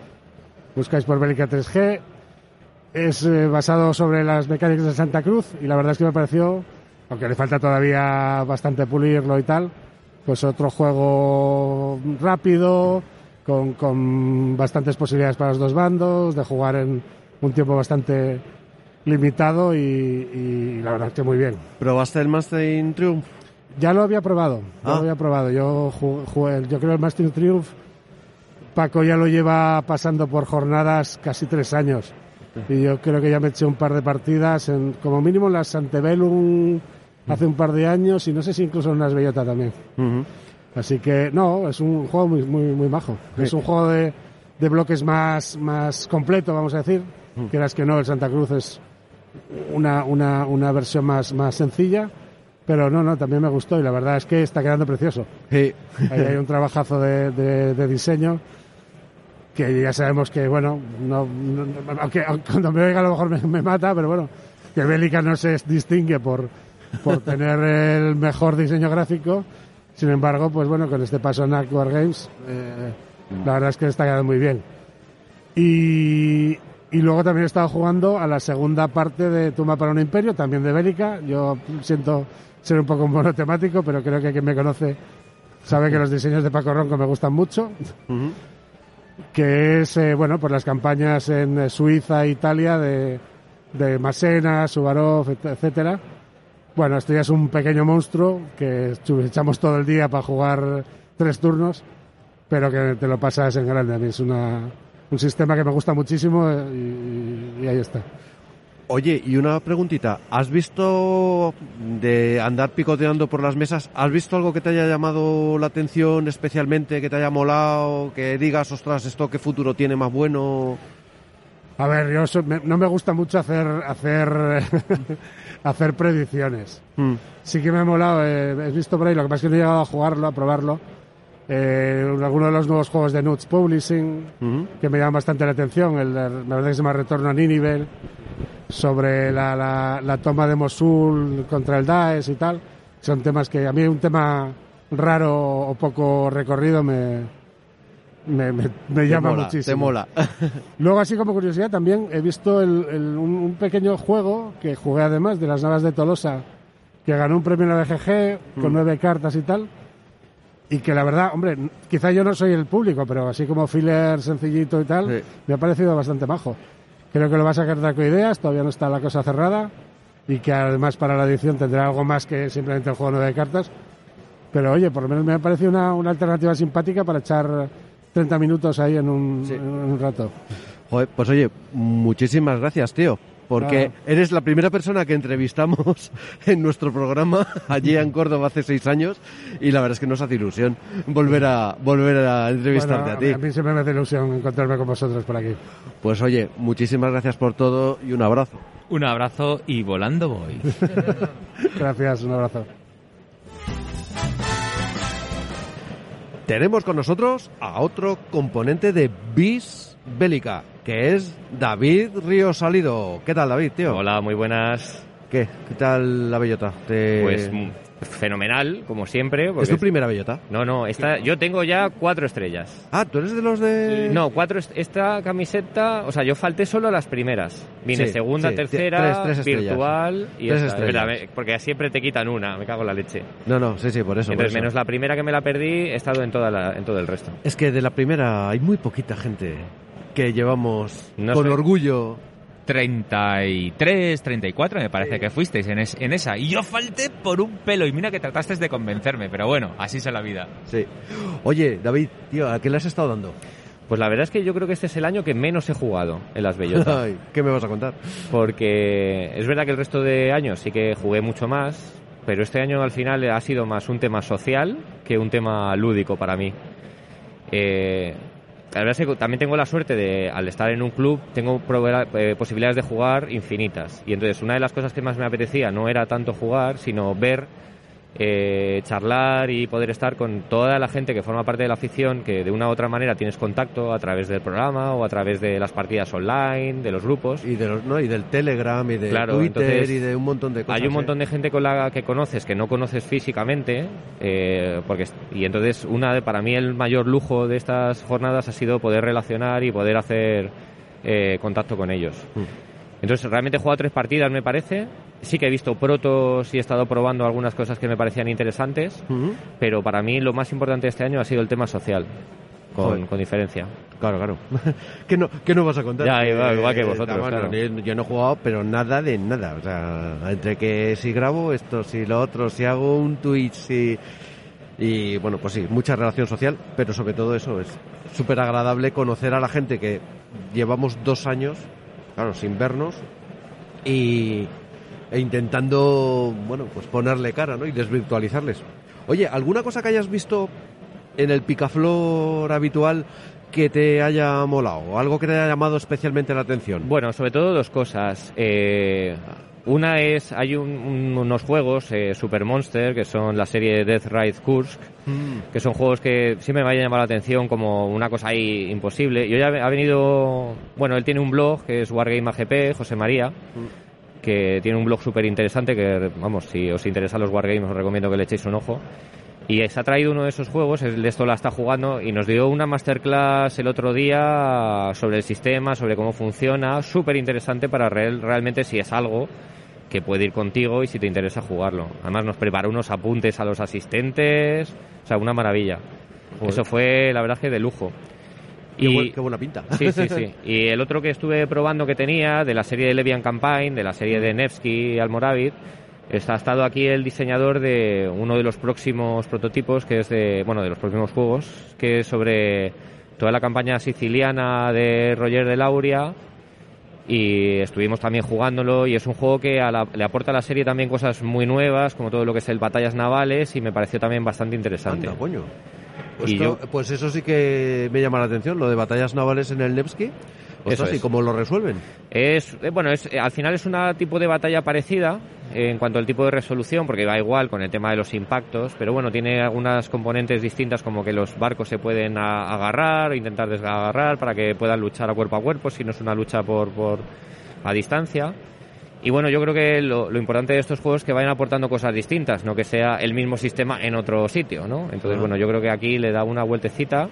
buscáis por Bélica 3G, es eh, basado sobre las mecánicas de Santa Cruz y la verdad es que me pareció, aunque le falta todavía bastante pulirlo y tal, pues otro juego rápido, con, con bastantes posibilidades para los dos bandos, de jugar en un tiempo bastante limitado y, y la verdad es que muy bien. ¿Probaste el Master Triumph? Ya lo había probado, ya Ah. lo había probado. Yo ju- jugué, yo creo el Master Triumph, Paco ya lo lleva pasando por jornadas casi tres años. Y yo creo que ya me eché un par de partidas, en, como mínimo en las Antebellum hace un par de años y no sé si incluso en las Bellota también. Ujú. Así que no, es un juego muy, muy, muy majo. Es un juego de, de bloques más, más completo, vamos a decir. Quieras que no, el Santa Cruz es una, una, una versión más, más sencilla. Pero no, no, también me gustó y la verdad es que está quedando precioso. Sí. Ahí hay un trabajazo de, de- de diseño que ya sabemos que, bueno, no, aunque, aunque cuando me oiga a lo mejor me, me mata, pero bueno, que Bélica no se distingue por, por tener el mejor diseño gráfico. Sin embargo, pues bueno, con este paso en Aquar Games, eh, la verdad es que está quedando muy bien. Y, y luego también he estado jugando a la segunda parte de Tumba para un Imperio, también de Bélica. Yo siento ser un poco monotemático, pero creo que quien me conoce sabe que los diseños de Paco Ronco me gustan mucho. Ujú. Que es, eh, bueno, por las campañas en eh, Suiza e Italia de, de Masena, Subarov, et- etcétera. Bueno, esto ya es un pequeño monstruo que echamos todo el día para jugar tres turnos, pero que te lo pasas en grande. A mí es una, un sistema que me gusta muchísimo eh, y, y ahí está. Oye, y una preguntita. ¿Has visto de andar picoteando por las mesas? ¿Has visto algo que te haya llamado la atención especialmente, que te haya molado, que digas, ostras, esto qué futuro tiene más bueno? A ver, yo so- me- no me gusta mucho hacer hacer hacer predicciones. Mm. Sí que me ha molado, eh, he visto por ahí, lo que pasa es que no he llegado a jugarlo, a probarlo. Eh, alguno de los nuevos juegos de Nuts Publishing, que me llaman bastante la atención, el, la verdad que se llama Retorno a Nínive, sobre la, la- la toma de Mosul contra el Daesh y tal. Son temas que a mí un tema raro o poco recorrido me, me, me- llama mola, muchísimo. Te mola. Luego, así como curiosidad, también he visto el- el- un, un pequeño juego que jugué además de las Navas de Tolosa, que ganó un premio en la BGG con Mm. nueve cartas y tal. Y que la verdad, hombre, quizá yo no soy el público, pero así como filler sencillito y tal, Sí. me ha parecido bastante majo. Creo que lo va a sacar Draco Ideas, todavía no está la cosa cerrada. Y que además para la edición tendrá algo más que simplemente el juego nueve cartas. Pero oye, por lo menos me ha parecido una, una alternativa simpática para echar 30 minutos ahí en un, Sí. en un rato. Joder, pues oye, muchísimas gracias, tío. Porque Claro. eres la primera persona que entrevistamos en nuestro programa allí en Córdoba hace seis años y la verdad es que nos hace ilusión volver a volver a entrevistarte Bueno, a ti. mí siempre me hace ilusión encontrarme con vosotros por aquí. Pues oye, muchísimas gracias por todo y un abrazo. Un abrazo y volando voy. Gracias, un abrazo. Tenemos con nosotros a otro componente de Bis Bélica, que es David Ríos Salido. ¿Qué tal, David, tío? Hola, muy buenas. ¿Qué? ¿Qué tal la bellota? Te- Pues mm, fenomenal, como siempre. ¿Es tu primera bellota? No, no, esta, yo tengo ya cuatro estrellas. Ah, ¿tú eres de los de...? No, cuatro, est- esta camiseta, o sea, yo falté solo a las primeras. Vine Sí, segunda, sí, tercera, tres- tres estrellas. virtual y Tres esta. estrellas. Porque siempre te quitan una, me cago en la leche. No, no, sí, sí, por eso. por Entonces, eso. menos la primera que me la perdí, he estado en, toda la- en todo el resto. Es que de la primera hay muy poquita gente que llevamos No con sé. orgullo. 33, 34 me parece que fuisteis en, es- en esa. Y yo falté por un pelo. Y mira que trataste de convencerme. Pero bueno, así es la vida. Sí. Oye, David, tío, ¿a qué le has estado dando? Pues la verdad es que yo creo que este es el año que menos he jugado en las bellotas. Ay, ¿Qué me vas a contar? porque es verdad que el resto de años sí que jugué mucho más, pero este año al final ha sido más un tema social que un tema lúdico para mí. Eh, la verdad es que también tengo la suerte de, al estar en un club, tengo eh, posibilidades de jugar infinitas. Y entonces una de las cosas que más me apetecía no era tanto jugar, sino ver, eh, charlar y poder estar con toda la gente que forma parte de la afición, que de una u otra manera tienes contacto a través del programa o a través de las partidas online, de los grupos. Y, de los, ¿no? y del Telegram, y de Claro, Twitter, entonces, y de un montón de cosas. Hay un ¿eh? montón de gente con la que conoces que no conoces físicamente, eh, porque y entonces una de, para mí el mayor lujo de estas jornadas ha sido poder relacionar y poder hacer eh, contacto con ellos. Mm. Entonces realmente he jugado tres partidas me parece. Sí que he visto protos y he estado probando algunas cosas que me parecían interesantes, Ujú. pero para mí lo más importante de este año ha sido el tema social, con, con diferencia. Claro, claro. ¿Qué, no, ¿Qué no vas a contar? Ya, igual- igual que eh, vosotros, bueno, claro. yo, yo no he jugado, pero nada de nada. O sea, entre que si grabo esto, si lo otro, si hago un Twitch, si... Y bueno, pues sí, mucha relación social, pero sobre todo eso es súper agradable conocer a la gente que llevamos dos años, claro, sin vernos y e intentando, bueno, pues ponerle cara, ¿no? Y desvirtualizarles. Oye, ¿alguna cosa que hayas visto en el picaflor habitual que te haya molado? ¿Algo que te haya llamado especialmente la atención? Bueno, sobre todo dos cosas. Eh, una es, hay un- un- unos juegos, eh, Super Monster, que son la serie Death Ride Kursk, Mm, que son juegos que siempre me han llamado la atención como una cosa ahí imposible. Yo ya ha venido, bueno, él tiene un blog que es Wargame AGP, José María, que tiene un blog súper interesante que, vamos, si os interesan los Wargames os recomiendo que le echéis un ojo. Y se ha traído uno de esos juegos, él de esto la está jugando, y nos dio una masterclass el otro día sobre el sistema, sobre cómo funciona, súper interesante para real- realmente si es algo que puede ir contigo y si te interesa jugarlo. Además nos preparó unos apuntes a los asistentes, o sea, una maravilla. Joder. Eso fue, la verdad, que de lujo. qué, buen- qué buena pinta. Sí, sí, sí. Y el otro que estuve probando que tenía, de la serie de Levian Campaign, de la serie de Nevsky y Almoravid, está, ha estado aquí el diseñador de uno de los próximos prototipos, que es de, bueno, de los próximos juegos, que es sobre toda la campaña siciliana de Roger de Lauria y estuvimos también jugándolo y es un juego que a la- le aporta a la serie también cosas muy nuevas, como todo lo que es el batallas navales y me pareció también bastante interesante. Anda, coño. Pues, Y yo- pues eso sí que me llama la atención, lo de batallas navales en el Nevsky. Eso es. ¿y cómo lo resuelven? Es, eh, bueno, es, eh, al final es un tipo de batalla parecida eh, en cuanto al tipo de resolución, porque va igual con el tema de los impactos, pero bueno, tiene algunas componentes distintas como que los barcos se pueden a- agarrar o intentar desagarrar para que puedan luchar a cuerpo a cuerpo, si no es una lucha por, por a distancia. Y bueno, yo creo que lo, lo importante de estos juegos es que vayan aportando cosas distintas, no que sea el mismo sistema en otro sitio, ¿no? Entonces, Ah. bueno, yo creo que aquí le da una vueltecita,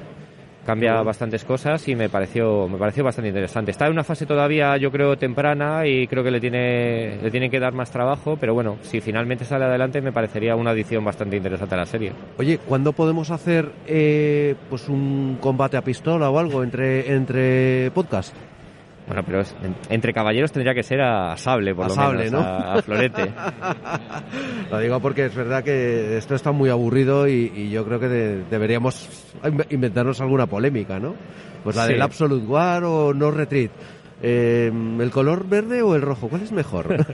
cambia bastantes cosas y me pareció, me pareció bastante interesante. Está en una fase todavía, yo creo, temprana y creo que le tiene, le tienen que dar más trabajo, pero bueno, si finalmente sale adelante me parecería una adición bastante interesante a la serie. Oye, ¿cuándo podemos hacer eh, pues un combate a pistola o algo entre, entre podcast? Bueno, pero es- en- entre caballeros tendría que ser a sable, por A lo sable, menos, ¿no? a, a florete. Lo digo porque es verdad que esto está muy aburrido y, y yo creo que de- deberíamos inve- inventarnos alguna polémica, ¿no? Pues la Sí. del Absolute War o No Retreat. Eh, ¿El color verde o el rojo? ¿Cuál es mejor?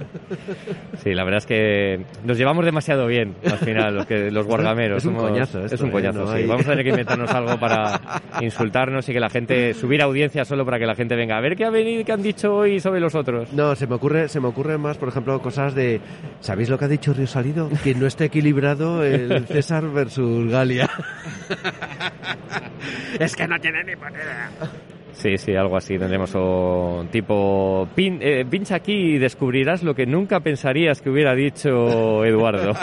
Sí, la verdad es que nos llevamos demasiado bien al final, los, que, los guargameros. Es un Somos- coñazo esto, Es un ¿eh? coñazo, No sí. hay- Vamos a tener que inventarnos algo para insultarnos y que la gente, subir audiencia solo para que la gente venga a ver qué ha venido, qué han dicho hoy sobre los otros. No, se me ocurre, se me ocurre más, por ejemplo, cosas de ¿sabéis lo que ha dicho Río Salido? Que no esté equilibrado el César versus Galia. es que no tiene ni idea. Sí, sí, algo así tendremos o tipo pin- eh, pincha aquí y descubrirás lo que nunca pensarías que hubiera dicho Eduardo.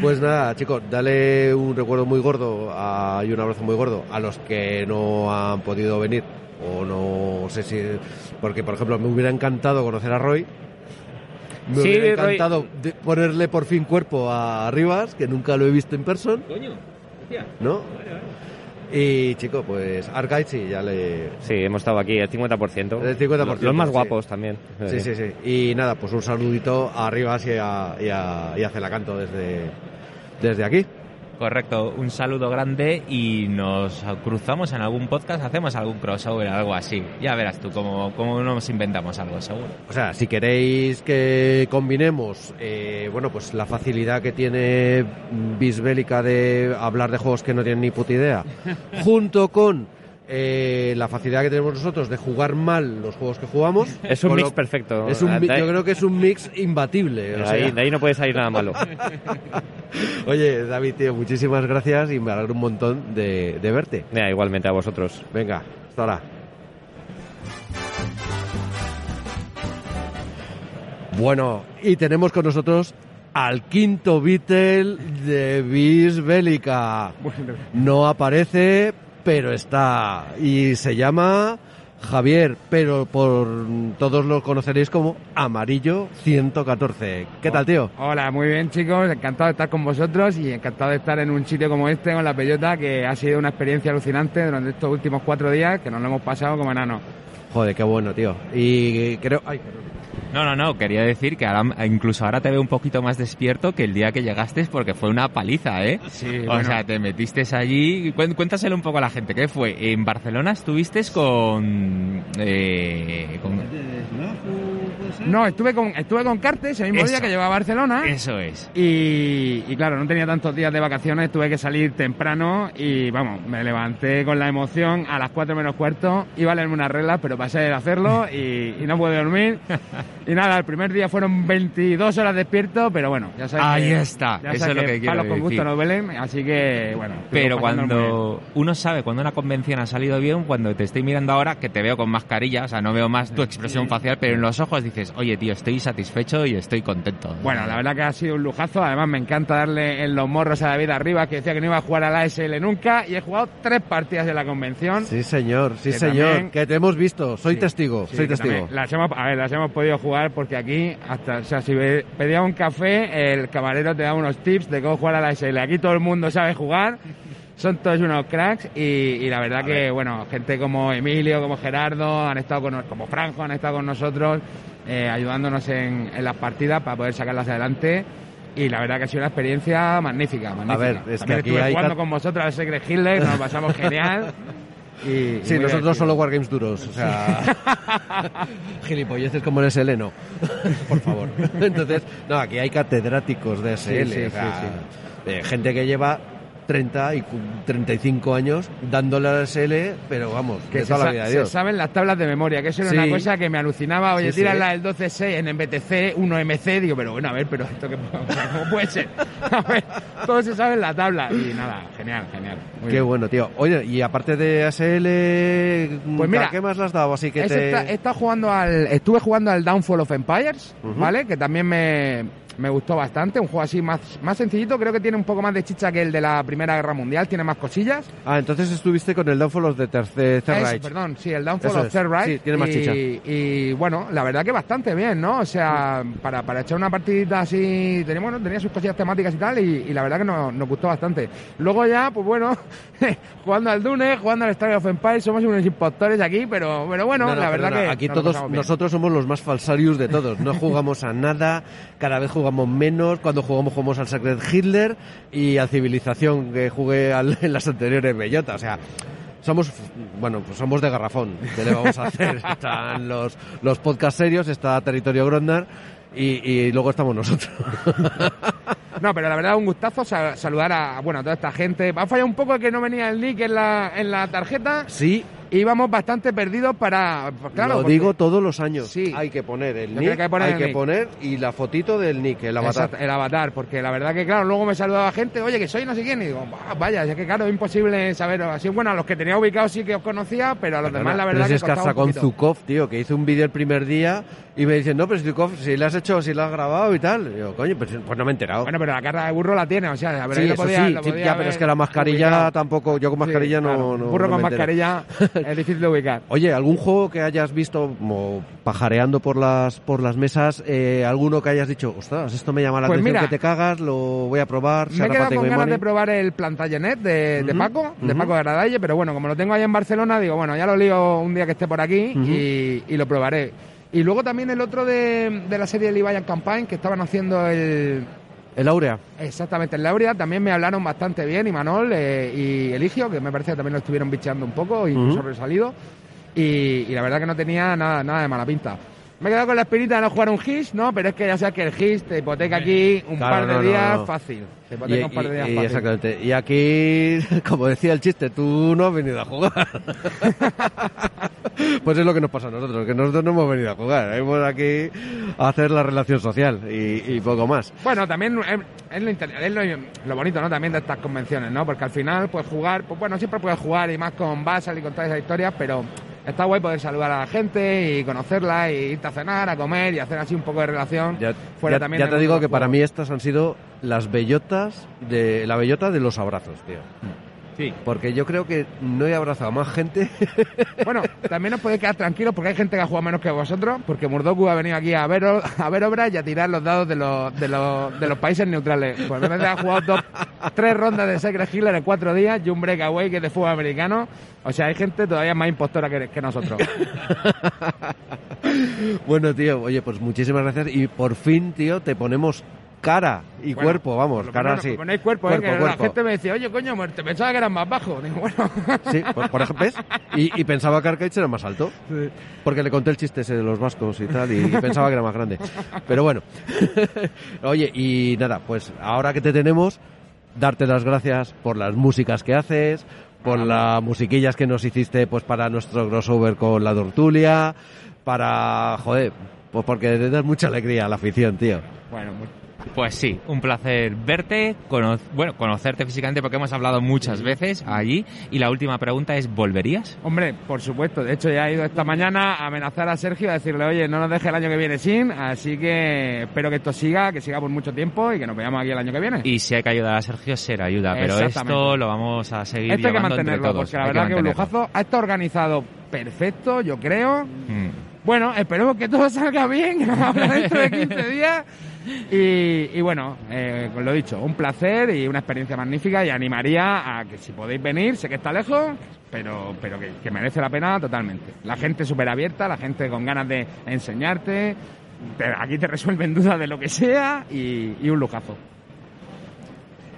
Pues nada, chicos, dale un recuerdo muy gordo a- y un abrazo muy gordo a los que no han podido venir o no sé si porque por ejemplo me hubiera encantado conocer a Roy. Me Sí, hubiera Roy- encantado de- ponerle por fin cuerpo a Rivas, que nunca lo he visto en persona, ¿no? Y chico, pues Arcade sí, ya le Sí, hemos estado aquí el 50%. El 50%, Los, los más sí. guapos también. Sí, sí, sí. Y nada, pues un saludito a Rivas y a, y a, y a Celacanto desde, desde aquí. Correcto, un saludo grande y nos cruzamos en algún podcast, hacemos algún crossover, algo así. Ya verás tú cómo, cómo nos inventamos algo, seguro. O sea, si queréis que combinemos, eh, bueno, pues la facilidad que tiene Bisbélica de hablar de juegos que no tienen ni puta idea, junto con eh, la facilidad que tenemos nosotros de jugar mal los juegos que jugamos. Es un mix lo- perfecto. Es un, ahí- yo creo que es un mix imbatible. o de, sea. ahí, de ahí no puede salir nada malo. Oye, David, tío, muchísimas gracias y me alegro un montón de, de verte. Mira, igualmente a vosotros. Venga, hasta ahora. Bueno, y tenemos con nosotros al quinto Beatle de Bisbélica. No aparece, pero está. Y se llama Javier, pero por todos lo conoceréis como Amarillo 114. ¿Qué tal, tío? Hola, muy bien chicos, encantado de estar con vosotros y encantado de estar en un sitio como este con la bellota que ha sido una experiencia alucinante durante estos últimos cuatro días que nos lo hemos pasado como enanos. Joder, qué bueno, tío. Y creo... Ay, perdón. No, no, no, quería decir que ahora, incluso ahora te veo un poquito más despierto que el día que llegaste porque fue una paliza, ¿eh? Sí, o bueno. sea, te metiste allí. Cuéntaselo un poco a la gente. ¿Qué fue? En Barcelona estuviste con. Eh, con No, estuve con, estuve con Cartes el mismo Eso. día que llegaba a Barcelona. Eso es. Y, y claro, no tenía tantos días de vacaciones, tuve que salir temprano y vamos, me levanté con la emoción a las 4 menos cuarto, iba a leerme unas reglas, pero pasé de hacerlo y, y no pude dormir. Y nada, el primer día fueron 22 horas despierto, pero bueno, ya sabes Ahí que, está, ya eso es lo que quiero palos con gusto decir. no duelen, así que bueno. Pero cuando uno sabe cuando una convención ha salido bien, cuando te estoy mirando ahora, que te veo con mascarilla, o sea, no veo más tu expresión facial, pero en los ojos dices, oye, tío, estoy satisfecho y estoy contento. Bueno, la verdad que ha sido un lujazo. Además, me encanta darle en los morros a David arriba, que decía que no iba a jugar a la ASL nunca. Y he jugado tres partidas de la convención. Sí, señor, sí, Que señor. también- Que te hemos visto. Soy Sí, testigo, sí, soy testigo. Las hemos, a ver, las hemos podido jugar porque aquí, hasta, o sea, si ve- pedía un café, el camarero te da unos tips de cómo jugar a la SL. Aquí todo el mundo sabe jugar, son todos unos cracks y, y la verdad que, bueno, gente como Emilio, como Gerardo, han estado con como Franjo, han estado con nosotros eh, ayudándonos en, en las partidas para poder sacarlas adelante. Y la verdad que ha sido una experiencia magnífica, magnífica. ver, es que aquí estuve hay jugando con vosotros al Secret Hitler, nos lo pasamos genial. Y, Sí, nosotros solo wargames duros. O sea, gilipolleces como el SL no. Por favor. Entonces, no, aquí hay catedráticos de SL. Sí, sí, o sea, sí, eh, gente que lleva 30 y cu- 35 años dándole al SL, pero vamos, Que de se, la vida de se Dios. saben las tablas de memoria, que eso era Sí. una cosa que me alucinaba. Oye, Sí, tírala sí. el 12C en BTC, 1MC. Digo, pero bueno, a ver, pero esto que ¿cómo puede ser? A ver, todo se sabe en la tabla. Y nada, genial, genial. Muy Qué bien. bueno, tío. Oye, y aparte de SL, Pues mira, ¿a qué más le has dado? Así que te... está- estado jugando al, estuve jugando al Downfall of Empires. ¿vale? Que también me, me gustó bastante. Un juego así más, más sencillito. Creo que tiene un poco más de chicha que el de la Primera Guerra Mundial. Tiene más cosillas. Ah, entonces estuviste con el Downfall of the Third Eso, Reich. perdón, sí, el Downfall Eso of. Third Reich. Sí, tiene más y, chicha. Y bueno, la verdad que bastante bien, ¿no? O sea, para, para echar una partidita así, tenía, bueno, tenía sus cosillas temáticas y tal, y, y la verdad que nos, nos gustó bastante. Luego ya, pues bueno, jugando al Dune, jugando al Star of Empires, somos unos impostores aquí, pero, pero bueno, No, no, la verdad perdona, que aquí todos nosotros somos los más falsarios de todos. No jugamos a nada, cada vez jugamos menos. Cuando jugamos jugamos al Secret Hitler y a Civilización que jugué al- en las anteriores Bellota. O sea, somos bueno, pues somos de garrafón. ¿Qué le vamos a hacer? Están los los podcast serios, está Territorio Grondar y, y luego estamos nosotros. No, pero la verdad un gustazo sa- saludar a, bueno, a toda esta gente. Ha fallado un poco que no venía el nick en la, en la tarjeta. Sí. Íbamos bastante perdidos para... Claro, Lo porque- digo todos los años. Sí. Hay que poner el nick, que hay que poner hay el que nick. poner y la fotito del nick, el avatar. Exacto, el avatar, porque la verdad que, claro, luego me saludaba gente, oye, que soy no sé quién, y digo, "Bah, vaya, es que, claro, es imposible saber, así, bueno, a los que tenía ubicados sí que os conocía, pero a los demás, la Pero verdad si que es que con. Zukov, tío, que hizo un vídeo el primer día y me dicen, no, pero Zukov, si le has hecho, si lo has grabado y tal. Y yo, coño, pues, pues no me he enterado. Bueno, pero la cara de burro la tiene, o sea, a ver, sí, lo podía- sí, lo ya, pero es que la mascarilla tampoco, yo con mascarilla no, burro no con me entero. es difícil de ubicar. Oye, ¿algún juego que hayas visto como pajareando por las por las mesas? eh, ¿Alguno que hayas dicho, ostras, esto me llama la Pues atención mira, que te cagas, lo voy a probar? Me he quedado con ganas Money? de probar el Plantagenet de, de Ujú, Paco, de. Paco Gradalle, pero bueno, como lo tengo ahí en Barcelona, digo, bueno, ya lo lío un día que esté por aquí y, y lo probaré. Y luego también el otro de, de la serie Leviathan Campaign, que estaban haciendo el... El Aurea. Exactamente, el Laurea, también me hablaron bastante bien, y Manol eh, y Eligio, que me parece que también lo estuvieron bicheando un poco, incluso Ujú. resalido, y, y la verdad que no tenía nada, nada de mala pinta. Me he quedado con la espinita de no jugar un GIS, ¿no? Pero es que ya sabes que el GIS te hipoteca aquí un Claro, par de no, días no. fácil. Te Y, hipoteca un par de días y fácil. exactamente. Y aquí, como decía el chiste, tú no has venido a jugar. pues es lo que nos pasa a nosotros, que nosotros no hemos venido a jugar. Hemos aquí a hacer la relación social y, y poco más. Bueno, también es, es lo, es lo, lo bonito, ¿no? También de estas convenciones, ¿no? Porque al final, pues jugar, pues bueno, siempre puedes jugar y más con Basal y con todas esas historias, pero está guay poder saludar a la gente y conocerla y irte a cenar, a comer y hacer así un poco de relación. Ya, fuera ya- también ya te digo que para mí estas han sido las bellotas de la bellota de los abrazos, tío. Sí. Porque yo creo que no he abrazado a más gente. Bueno, también os podéis quedar tranquilos porque hay gente que ha jugado menos que vosotros, porque Murdoku ha venido aquí a ver, a ver obras y a tirar los dados de los, de los, de los países neutrales. Pues realmente ha jugado dos, tres rondas de Secret Hitler en cuatro días y un breakaway que es de fútbol americano. O sea, hay gente todavía más impostora que, que nosotros. bueno, tío, oye, pues muchísimas gracias y por fin, tío, te ponemos cara y Bueno, cuerpo, vamos, cara menos así. Ponéis cuerpo, ¿eh? Cuerpo, la cuerpo. gente me decía, oye, coño, te pensaba que eras más bajo. Digo, bueno. Sí, por, por ejemplo, ¿ves? Y, y pensaba que Arcade era más alto. Porque le conté el chiste ese de los vascos y tal, y, y pensaba que era más grande. Pero bueno. Oye, y nada, pues ahora que te tenemos, darte las gracias por las músicas que haces, por las musiquillas que nos hiciste pues para nuestro crossover con la Dortulia, para, joder, pues porque te das mucha alegría a la afición, tío. Bueno, Pues sí, un placer verte, cono- bueno, conocerte físicamente porque hemos hablado muchas veces allí. Y la última pregunta es, ¿volverías? Hombre, por supuesto. De hecho, ya he ido esta mañana a amenazar a Sergio, a decirle, oye, no nos deje el año que viene sin. Así que espero que esto siga, que siga por mucho tiempo y que nos veamos aquí el año que viene. Y si hay que ayudar a Sergio, será ayuda. Pero esto lo vamos a seguir Esto hay que mantenerlo, todos. porque la verdad que, un mantenerlo. lujazo. Ha estado organizado perfecto, yo creo. Mm. Bueno, esperemos que todo salga bien, que nos dentro de 15 días. Y, y bueno, eh, lo dicho, un placer y una experiencia magnífica y animaría a que si podéis venir, sé que está lejos, pero, pero que, que merece la pena totalmente. La gente súper abierta, la gente con ganas de enseñarte, te- aquí te resuelven dudas de lo que sea y, y un lujazo.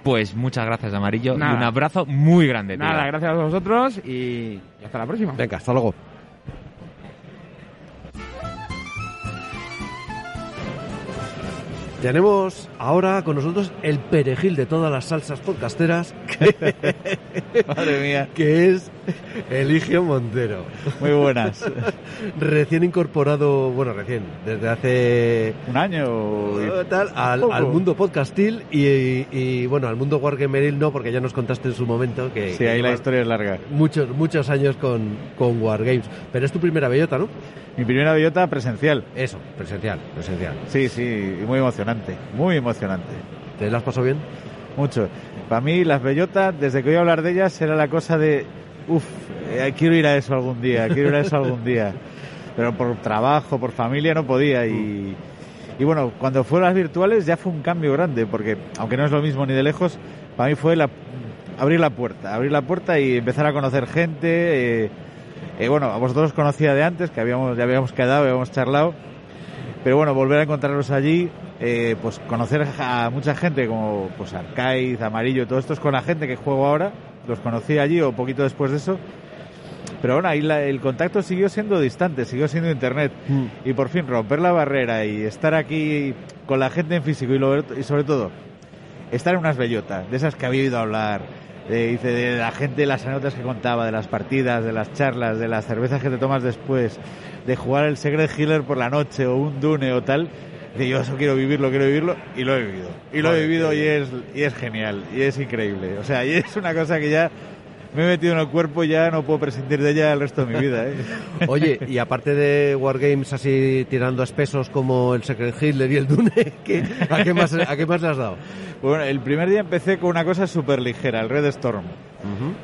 Pues muchas gracias, Amarillo. Nada. Y un abrazo muy grande, tío. Nada, gracias a vosotros y y hasta la próxima. Venga, hasta luego. Tenemos ahora con nosotros el perejil de todas las salsas podcasteras, Madre mía. que es Eligio Montero. Muy buenas. Recién incorporado, bueno, recién, desde hace Un año. y- eh, tal, al, mundo podcastil y, y, bueno, al mundo Wargameril no, porque ya nos contaste en su momento que, Sí, que ahí la historia es larga. muchos, muchos años con, con Wargames. Pero es tu primera bellota, ¿no? Mi primera bellota presencial. Eso, presencial, presencial. Sí, sí, muy emocionante. Muy emocionante. ¿Te las pasó bien? Mucho. Para mí, las bellotas, desde que voy a hablar de ellas, era la cosa de. Uf, eh, quiero ir a eso algún día, quiero ir a eso algún día. Pero por trabajo, por familia, no podía. Y, y bueno, cuando fueron las virtuales ya fue un cambio grande, porque aunque no es lo mismo ni de lejos, para mí fue la, abrir la puerta, abrir la puerta y empezar a conocer gente. eh, eh, bueno, a vosotros os conocía de antes, que habíamos, ya habíamos quedado, habíamos charlado. Pero bueno, volver a encontraros allí, eh, pues conocer a mucha gente como pues Arcaiz, Amarillo, todo esto es con la gente que juego ahora. Los conocí allí o poquito después de eso. Pero bueno, ahí la- el contacto siguió siendo distante, siguió siendo internet. Y por fin romper la barrera y estar aquí con la gente en físico y, lo- y sobre todo estar en unas bellotas, de esas que había oído hablar, de, dice, de la gente, de las anécdotas que contaba, de las partidas, de las charlas, de las cervezas que te tomas después, de jugar el Secret Healer por la noche o un Dune o tal. De yo eso quiero vivirlo, quiero vivirlo y lo he vivido. Y lo he vivido y es, y es genial, y es increíble. O sea, y es una cosa que ya me he metido en el cuerpo y ya no puedo prescindir de ella el resto de mi vida. ¿eh? Oye, y aparte de Wargames así tirando a espesos como el Secret Hitler y el Dune, ¿qué- a, qué más, ¿a qué más le has dado? Bueno, el primer día empecé con una cosa súper ligera, el Red Storm.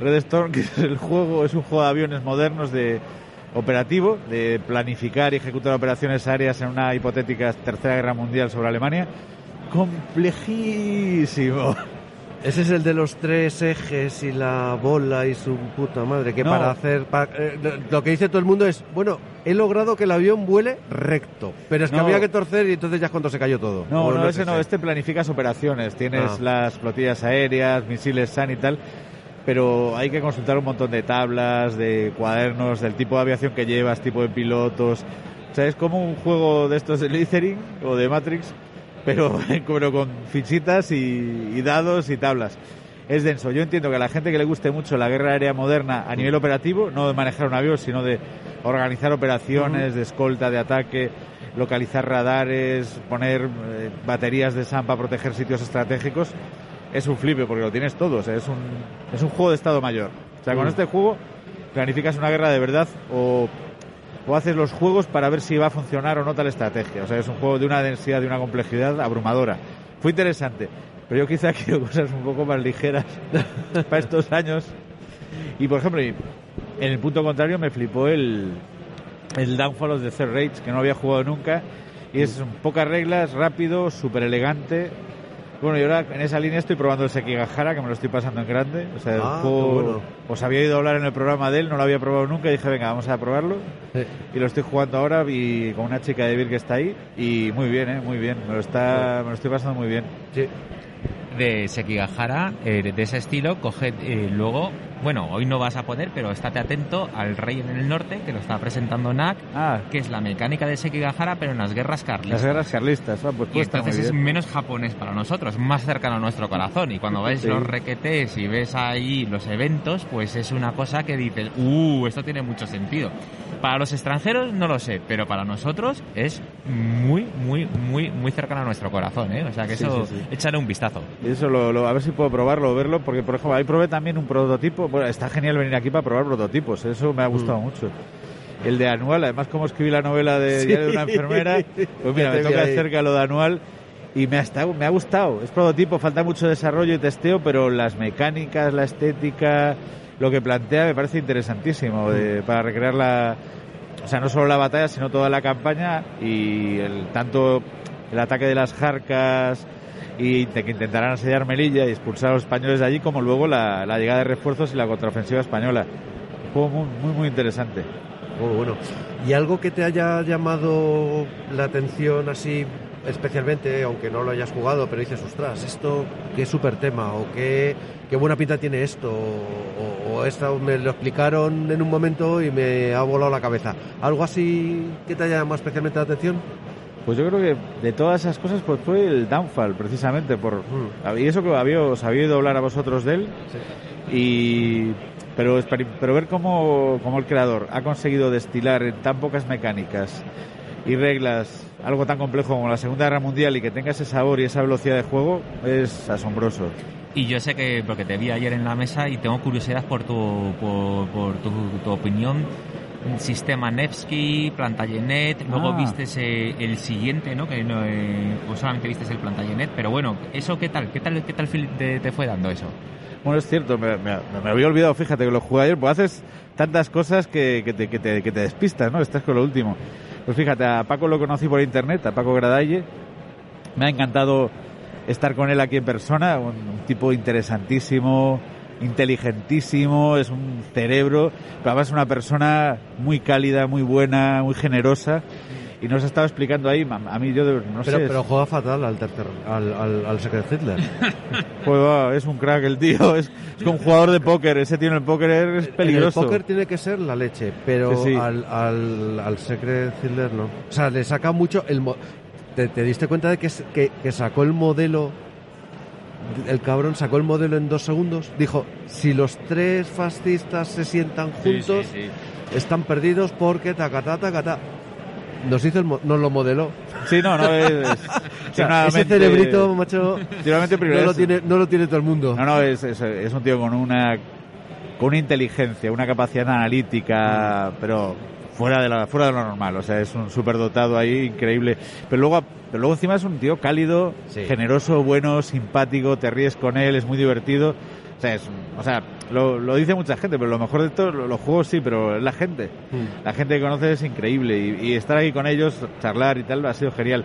Red Storm, que es el juego, es un juego de aviones modernos de operativo, de planificar y ejecutar operaciones aéreas en una hipotética tercera guerra mundial sobre Alemania. Complejísimo. Ese es el de los tres ejes y la bola y su puta madre, que No. para hacer... eh, lo que dice todo el mundo es, bueno, he logrado que el avión vuele recto, pero es que No. había que torcer y entonces ya es cuando se cayó todo. No, no, es ese no, este planificas operaciones. Tienes Ah. las flotillas aéreas, misiles SAN y tal, pero hay que consultar un montón de tablas, de cuadernos, del tipo de aviación que llevas, tipo de pilotos. O sea, es como un juego de estos de Slytherin o de Matrix, pero, pero con fichitas y, y dados y tablas. Es denso. Yo entiendo que a la gente que le guste mucho la guerra aérea moderna a nivel operativo, no de manejar un avión, sino de organizar operaciones, de escolta, de ataque, localizar radares, poner eh, baterías de SAM para proteger sitios estratégicos, es un flipe porque lo tienes todo. O sea, es un, es un juego de Estado Mayor. O sea, con este juego planificas una guerra de verdad o, o haces los juegos para ver si va a funcionar o no tal estrategia. O sea, es un juego de una densidad, de una complejidad abrumadora. Fue interesante, pero yo quizá quiero cosas un poco más ligeras para estos años. Y por ejemplo, en el punto contrario me flipó el, el Downfall of the Third Rage, que no había jugado nunca. Y es un pocas reglas, rápido, súper elegante. Bueno, y ahora en esa línea estoy probando el Sekigahara, que me lo estoy pasando en grande. O sea, el Ah, juego- qué bueno. os había ido a hablar en el programa de él, no lo había probado nunca. Y dije, venga, vamos a probarlo. Sí. Y lo estoy jugando ahora y con una chica de Vir que está ahí. Y muy bien, ¿eh? Muy bien. Me lo, está, me lo estoy pasando muy bien. Sí. de Sekigahara, eh, de ese estilo, coge eh, luego, bueno, hoy no vas a poder, pero estate atento al Rey en el Norte, que lo está presentando NAC, Ah, que es la mecánica de Sekigahara, pero en las guerras carlistas. las guerras carlistas. Ah, pues, Y entonces es menos japonés para nosotros, más cercano a nuestro corazón. Y cuando ves Sí. los requetés y ves ahí los eventos, pues es una cosa que dices, uh, esto tiene mucho sentido. Para los extranjeros no lo sé, pero para nosotros es muy, muy, muy, muy cercano a nuestro corazón, ¿eh? O sea que Sí, eso, sí, échale un vistazo. Eso lo, lo- a ver si puedo probarlo o verlo, porque por ejemplo ahí probé también un prototipo. Bueno, está genial venir aquí para probar prototipos, eso me ha gustado mucho. El de anual, además como escribí la novela de Sí. Diario de una enfermera, pues mira, me toca ahí. cerca lo de anual y me ha, estado, me ha gustado. Es prototipo, falta mucho desarrollo y testeo, pero las mecánicas, la estética, lo que plantea me parece interesantísimo de- para recrear la... O sea, no solo la batalla, sino toda la campaña y el tanto el ataque de las jarcas y que intentarán asediar Melilla y expulsar a los españoles de allí, como luego la, la llegada de refuerzos y la contraofensiva española. Un juego muy, muy, muy interesante. Muy bueno. ¿Y algo que te haya llamado la atención así especialmente, aunque no lo hayas jugado, pero dices, ostras, esto, qué súper tema, o qué, qué buena pinta tiene esto, o, o esto me lo explicaron en un momento y me ha volado la cabeza. ¿Algo así que te haya llamado especialmente la atención? Pues yo creo que de todas esas cosas pues fue el Downfall, precisamente. por Mm. Y eso que había, os había oído hablar a vosotros de él. Y, pero, pero ver cómo, cómo el creador ha conseguido destilar en tan pocas mecánicas y reglas algo tan complejo como la Segunda Guerra Mundial y que tenga ese sabor y esa velocidad de juego es asombroso. Y yo sé que, porque te vi ayer en la mesa y tengo curiosidad por tu, por, por tu, tu opinión. Sistema Nevsky, Plantagenet, luego Ah. viste el siguiente, ¿no? Que no, eh, o solamente viste el Plantagenet, pero bueno, ¿eso qué tal? ¿Qué tal, qué tal te, te fue dando eso? Bueno, es cierto, me, me- me había olvidado, fíjate que lo jugué ayer, pues haces tantas cosas que, que te, que, te, que te despistas, ¿no? Estás con lo último. Pues fíjate, a Paco lo conocí por internet, a Paco Gradalle. Me ha encantado estar con él aquí en persona, un, un tipo interesantísimo, inteligentísimo, es un cerebro, pero además es una persona muy cálida, muy buena, muy generosa. Y nos ha estado explicando ahí, a mí yo de- no pero, sé... pero juega fatal al tercer, al, al, al Secret Hitler. Pues, va, es un crack el tío, es, es un jugador de póker, ese tío en el póker es peligroso. En el póker tiene que ser la leche, pero Sí, sí. Al, al, al Secret Hitler no. O sea, le saca mucho el... mo- ¿Te, te diste cuenta de que, que, que sacó el modelo? El cabrón sacó el modelo en dos segundos. Dijo, si los tres fascistas se sientan juntos, están perdidos porque tacatá, tacatá. Nos hizo el mo- nos lo modeló. Sí, no, no es... O sea, ese cerebrito, macho, no lo, tiene, no lo tiene todo el mundo. No, no, es, es, es un tío con una con una inteligencia, una capacidad analítica, pero fuera de la fuera de lo normal, o sea, es un superdotado ahí increíble, pero luego pero luego encima es un tío cálido, Sí. generoso, bueno, simpático, te ríes con él, es muy divertido. O sea, es, o sea lo, lo dice mucha gente, pero lo mejor de todo, lo- los juegos sí, pero es la gente. Mm. La gente que conoces es increíble y, y estar aquí con ellos, charlar y tal, ha sido genial.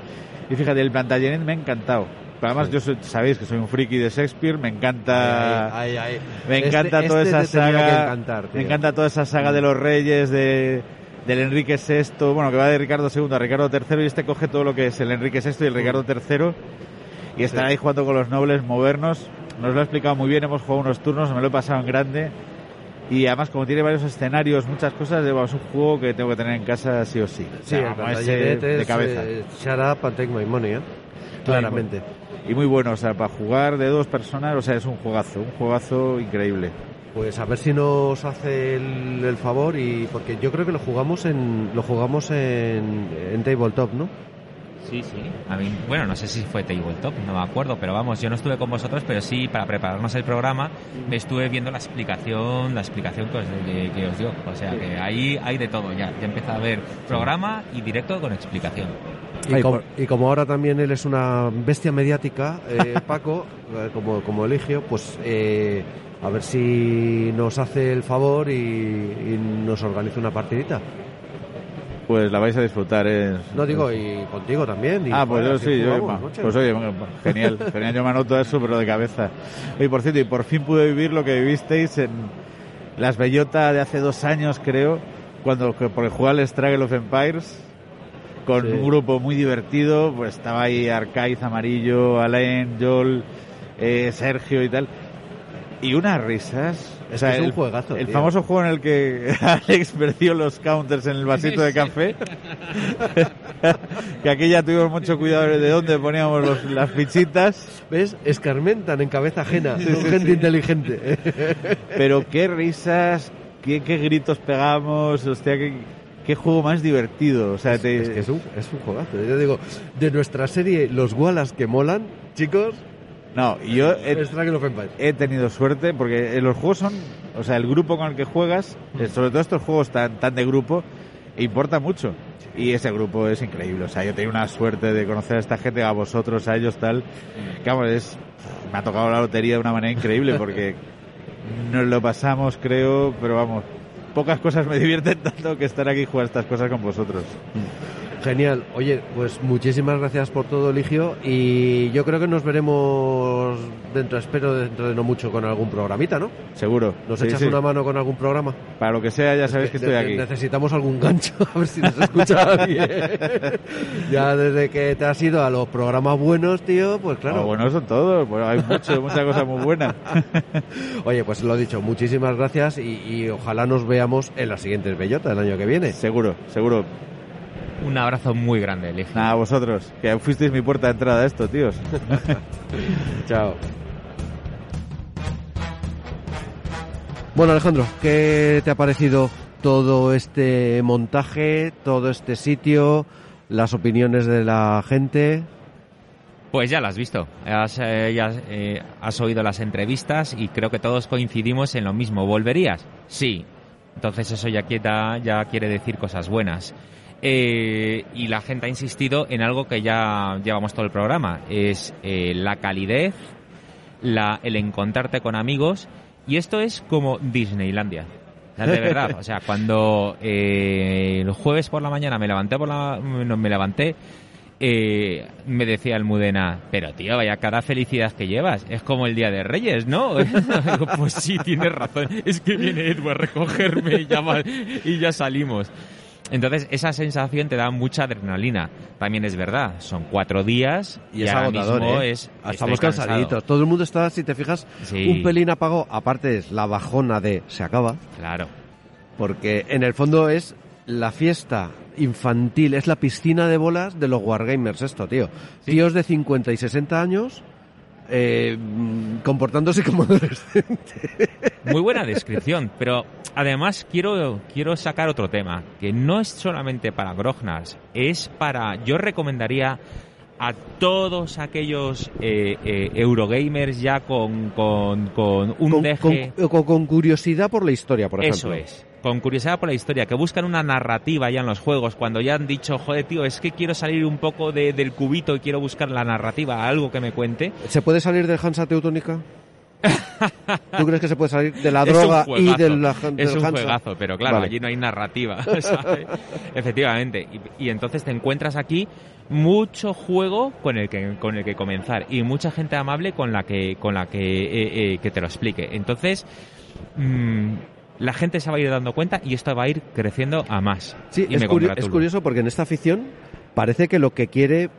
Y fíjate, el Plantagenet me ha encantado. Pero además, yo soy- sabéis que soy un friki de Shakespeare, me encanta. Ay, ay, ay. Me Este- encanta toda este esa te tenía que saga. me encanta toda esa saga de los reyes, de del Enrique VI, bueno, que va de Ricardo II a Ricardo III y este coge todo lo que es el Enrique VI y el Ricardo III y estar Sí. ahí jugando con los nobles, movernos. Nos lo ha explicado muy bien, hemos jugado unos turnos, me lo he pasado en grande. Y además, como tiene varios escenarios, muchas cosas, es un juego que tengo que tener en casa sí o sí. O Sí, sea, ese Plantagenet de es, cabeza. eh, shut up and take my money, ¿eh? Claramente. Y muy bueno, o sea, para jugar de dos personas, o sea, es un juegazo, un juegazo increíble. Pues a ver si nos hace el, el favor y porque yo creo que lo jugamos en lo jugamos en, en tabletop, ¿no? Sí, sí. A mí, bueno, no sé si fue Tabletop, no me acuerdo, pero vamos, yo no estuve con vosotros, pero sí, para prepararnos el programa, me estuve viendo la explicación, la explicación que os, que- que os dio. O sea, que ahí hay de todo ya. Ya empieza a haber programa y directo con explicación. Y, Ay, como, por- y como ahora también él es una bestia mediática, eh, Paco, eh, como, como Eligio, pues eh, a ver si nos hace el favor y, y nos organiza una partidita. Pues la vais a disfrutar, ¿eh? No digo, y contigo también. y, Ah, pues yo sí, yo, pues oye, genial, genial, yo me anoto eso, pero de cabeza. Oye, por cierto, y por fin pude vivir lo que vivisteis en Las Bellota de hace dos años, creo, cuando, que- porque jugaba al Struggle of Empires, con Sí. un grupo muy divertido, pues estaba ahí Arcaiz, Amarillo, Alain, Joel, eh, Sergio y tal. Y unas risas. Es que es un juegazo, El tío. famoso juego en el que Alex perdió los counters en el vasito de café. que aquí ya tuvimos mucho cuidado de dónde poníamos los- las fichitas. ¿Ves? Escarmentan en cabeza ajena. Sí, Son sí, gente sí. inteligente. Pero qué risas, qué, qué gritos pegamos, hostia, qué, qué juego más divertido. O sea, te- Es que es un, es un juegazo. Yo digo, de nuestra serie Los Wallace que molan, chicos, No, yo he, tenido suerte porque eh, los juegos son, o sea, el grupo con el que juegas, eh, sobre todo estos juegos tan, tan de grupo, importa mucho. Y ese grupo es increíble. O sea, yo tengo una suerte de conocer a esta gente, a vosotros, a ellos, tal. Que vamos, es, me ha tocado la lotería de una manera increíble porque nos lo pasamos, creo, pero vamos, pocas cosas me divierten tanto que estar aquí y jugar estas cosas con vosotros. Genial. Oye, pues muchísimas gracias por todo, Eligio. Y yo creo que nos veremos dentro, espero dentro de no mucho, con algún programita, ¿no? Seguro. ¿Nos Sí, echas sí. una mano con algún programa? Para lo que sea, ya sabéis que estoy aquí. Necesitamos algún gancho, a ver si nos escucha alguien. ya desde que te has ido a los programas buenos, tío, pues claro. Ah, bueno, son todos. Bueno, hay mucho, muchas cosas muy buenas. Oye, pues lo dicho, muchísimas gracias y, y ojalá nos veamos en las siguientes bellotas del año que viene. Seguro, seguro. Un abrazo muy grande, Eligio. Nada, vosotros, que fuisteis mi puerta de entrada a esto, tíos. Chao. Bueno, Alejandro, ¿qué te ha parecido todo este montaje, todo este sitio, las opiniones de la gente? Pues ya lo has visto, has, eh, ya, eh, has oído las entrevistas y creo que todos coincidimos en lo mismo. ¿Volverías? Sí. Entonces eso ya, quieta, ya quiere decir cosas buenas. Eh, y la gente ha insistido en algo que ya llevamos todo el programa, es eh, la calidez, la, el encontrarte con amigos y esto es como Disneylandia. De verdad, o sea, cuando eh, el jueves por la mañana me levanté por la, no, me levanté eh, me decía Almudena, pero tío, vaya cada felicidad que llevas, es como el Día de Reyes, ¿no? Pues sí, tienes razón, es que viene Edward a recogerme y ya salimos. Entonces, esa sensación te da mucha adrenalina. También es verdad, son cuatro días Y es ahora agotador, mismo ¿eh? es, Estamos estoy cansado. cansaditos. Todo el mundo está, si te fijas, Sí. un pelín apagado. Aparte es la bajona de se acaba. Claro. Porque en el fondo es la fiesta infantil, es la piscina de bolas de los Wargamers esto, tío. Tíos de 50 y 60 años eh, comportándose como adolescentes. Muy buena descripción, pero además quiero, quiero sacar otro tema, que no es solamente para Grognars, es para, yo recomendaría a todos aquellos eh, eh, Eurogamers ya con, con, con un con, deje... con- curiosidad por la historia, por Eso ejemplo. es. Con curiosidad por la historia, que buscan una narrativa ya en los juegos, cuando ya han dicho, joder, tío, es que quiero salir un poco de- del cubito y quiero buscar la narrativa, algo que me cuente. ¿Se puede salir del Hansa Teutónica? ¿Tú crees que se puede salir de la droga y del, del Es un Hansa? juegazo, pero claro, Vale. allí no hay narrativa, ¿sabes? Efectivamente. Y, y entonces te encuentras aquí mucho juego con el que con el que comenzar y mucha gente amable con la que con la que eh, eh, que te lo explique. Entonces mm, la gente se va a ir dando cuenta y esto va a ir creciendo a más. Sí, y es, me curio- es curioso porque en esta afición parece que lo que quiere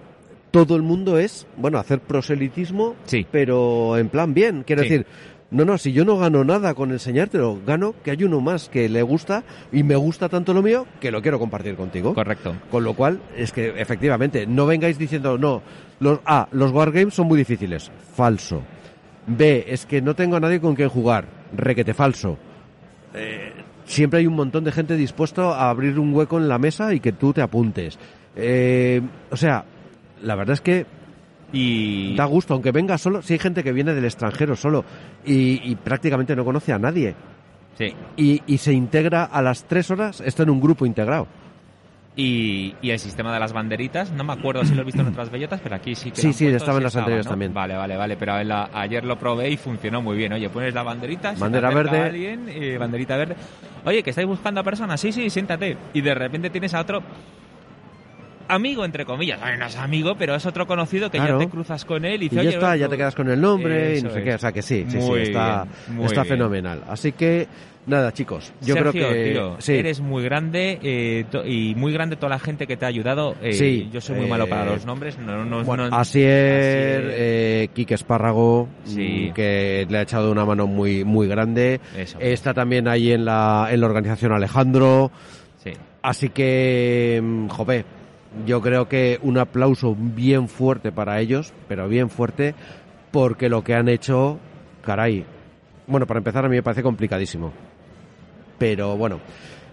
todo el mundo es, bueno, hacer proselitismo, Sí. pero en plan bien. Quiero Sí. decir, no, no, si yo no gano nada con enseñártelo, gano que hay uno más que le gusta y me gusta tanto lo mío que lo quiero compartir contigo. Correcto. Con lo cual, es que efectivamente, no vengáis diciendo, no, los A, los wargames son muy difíciles. Falso. B, es que no tengo a nadie con quien jugar. Requete falso. Eh, siempre hay un montón de gente dispuesto a abrir un hueco en la mesa y que tú te apuntes. Eh, o sea, la verdad es que Y da gusto, aunque venga solo, si hay gente que viene del extranjero solo y, y prácticamente no conoce a nadie sí. y, y se integra a las tres horas, está en un grupo integrado. Y, y el sistema de las banderitas, no me acuerdo si lo he visto en otras bellotas, pero aquí sí que Sí, sí, puesto, estaba en las anteriores ¿no? también. Vale, vale, vale, pero la- ayer lo probé y funcionó muy bien. Oye, pones la banderita, Bandera verde. alguien, eh, banderita verde. Oye, que estáis buscando a personas, sí, sí, siéntate. Y de repente tienes a otro amigo, entre comillas. Ay, no es amigo, pero es otro conocido que Claro. ya te cruzas con él y Y dice, ya oye, está, ya te quedas con el nombre y no sé es. qué, o sea que sí, sí, sí, está, bien, fenomenal. Así que, nada, chicos, yo Sergio, creo que tío, sí. eres muy grande eh, y muy grande toda la gente que te ha ayudado. eh, Sí, yo soy muy malo para eh, los nombres. No, no, Bueno, no- Asier, Asier. eh, Quique Espárrago, Sí. mm, que le ha echado una mano muy, muy grande. Eso. Está también ahí en la, en la organización Alejandro. Sí. Así que, mm, jope, yo creo que un aplauso bien fuerte para ellos, pero bien fuerte, porque lo que han hecho, caray. Bueno, para empezar, a mí me parece complicadísimo. Pero bueno,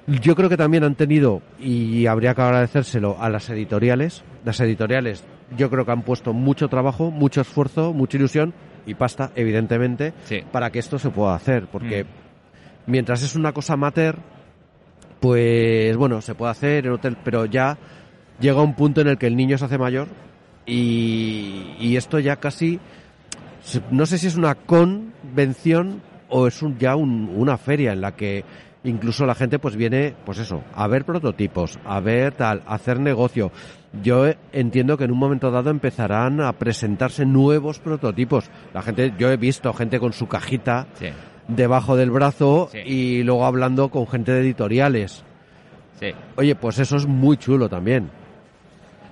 yo creo que también han tenido, y habría que agradecérselo a las editoriales. Las editoriales, yo creo que han puesto mucho trabajo, mucho esfuerzo, mucha ilusión y pasta, evidentemente, Sí. para que esto se pueda hacer. Porque Mm. mientras es una cosa amateur, pues bueno, se puede hacer en hotel, pero ya llega un punto en el que el niño se hace mayor y, y esto ya casi, no sé si es una convención o es un, ya un- una feria en la que incluso la gente pues viene, pues eso, a ver prototipos, a ver tal, a hacer negocio. Yo eh, entiendo que en un momento dado empezarán a presentarse nuevos prototipos. La gente, yo he visto gente con su cajita Sí. debajo del brazo Sí. y luego hablando con gente de editoriales. Sí. Oye, pues eso es muy chulo también.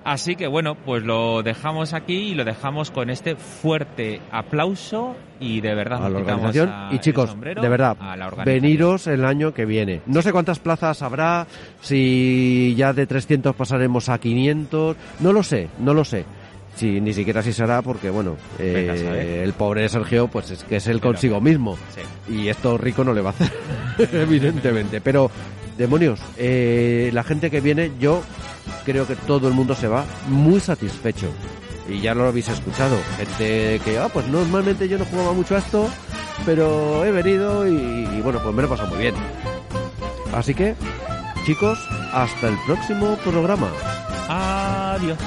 Así que bueno, pues lo dejamos aquí y lo dejamos con este fuerte aplauso y de verdad a la organización. a- Y chicos, sombrero de verdad, a la organización. veniros el año que viene. No sé cuántas plazas habrá, si ya de 300 pasaremos a 500, no lo sé, no lo sé. Si ni siquiera si será porque bueno, eh, el pobre Sergio pues es que es el Pero- consigo mismo Sí. y esto rico no le va a hacer, evidentemente. Pero demonios, eh, la gente que viene, yo creo que todo el mundo se va muy satisfecho. Y ya lo habéis escuchado. Gente que, ah, pues normalmente yo no jugaba mucho a esto, pero he venido y, bueno, pues me lo he pasado muy bien. Así que, chicos, hasta el próximo programa. Adiós.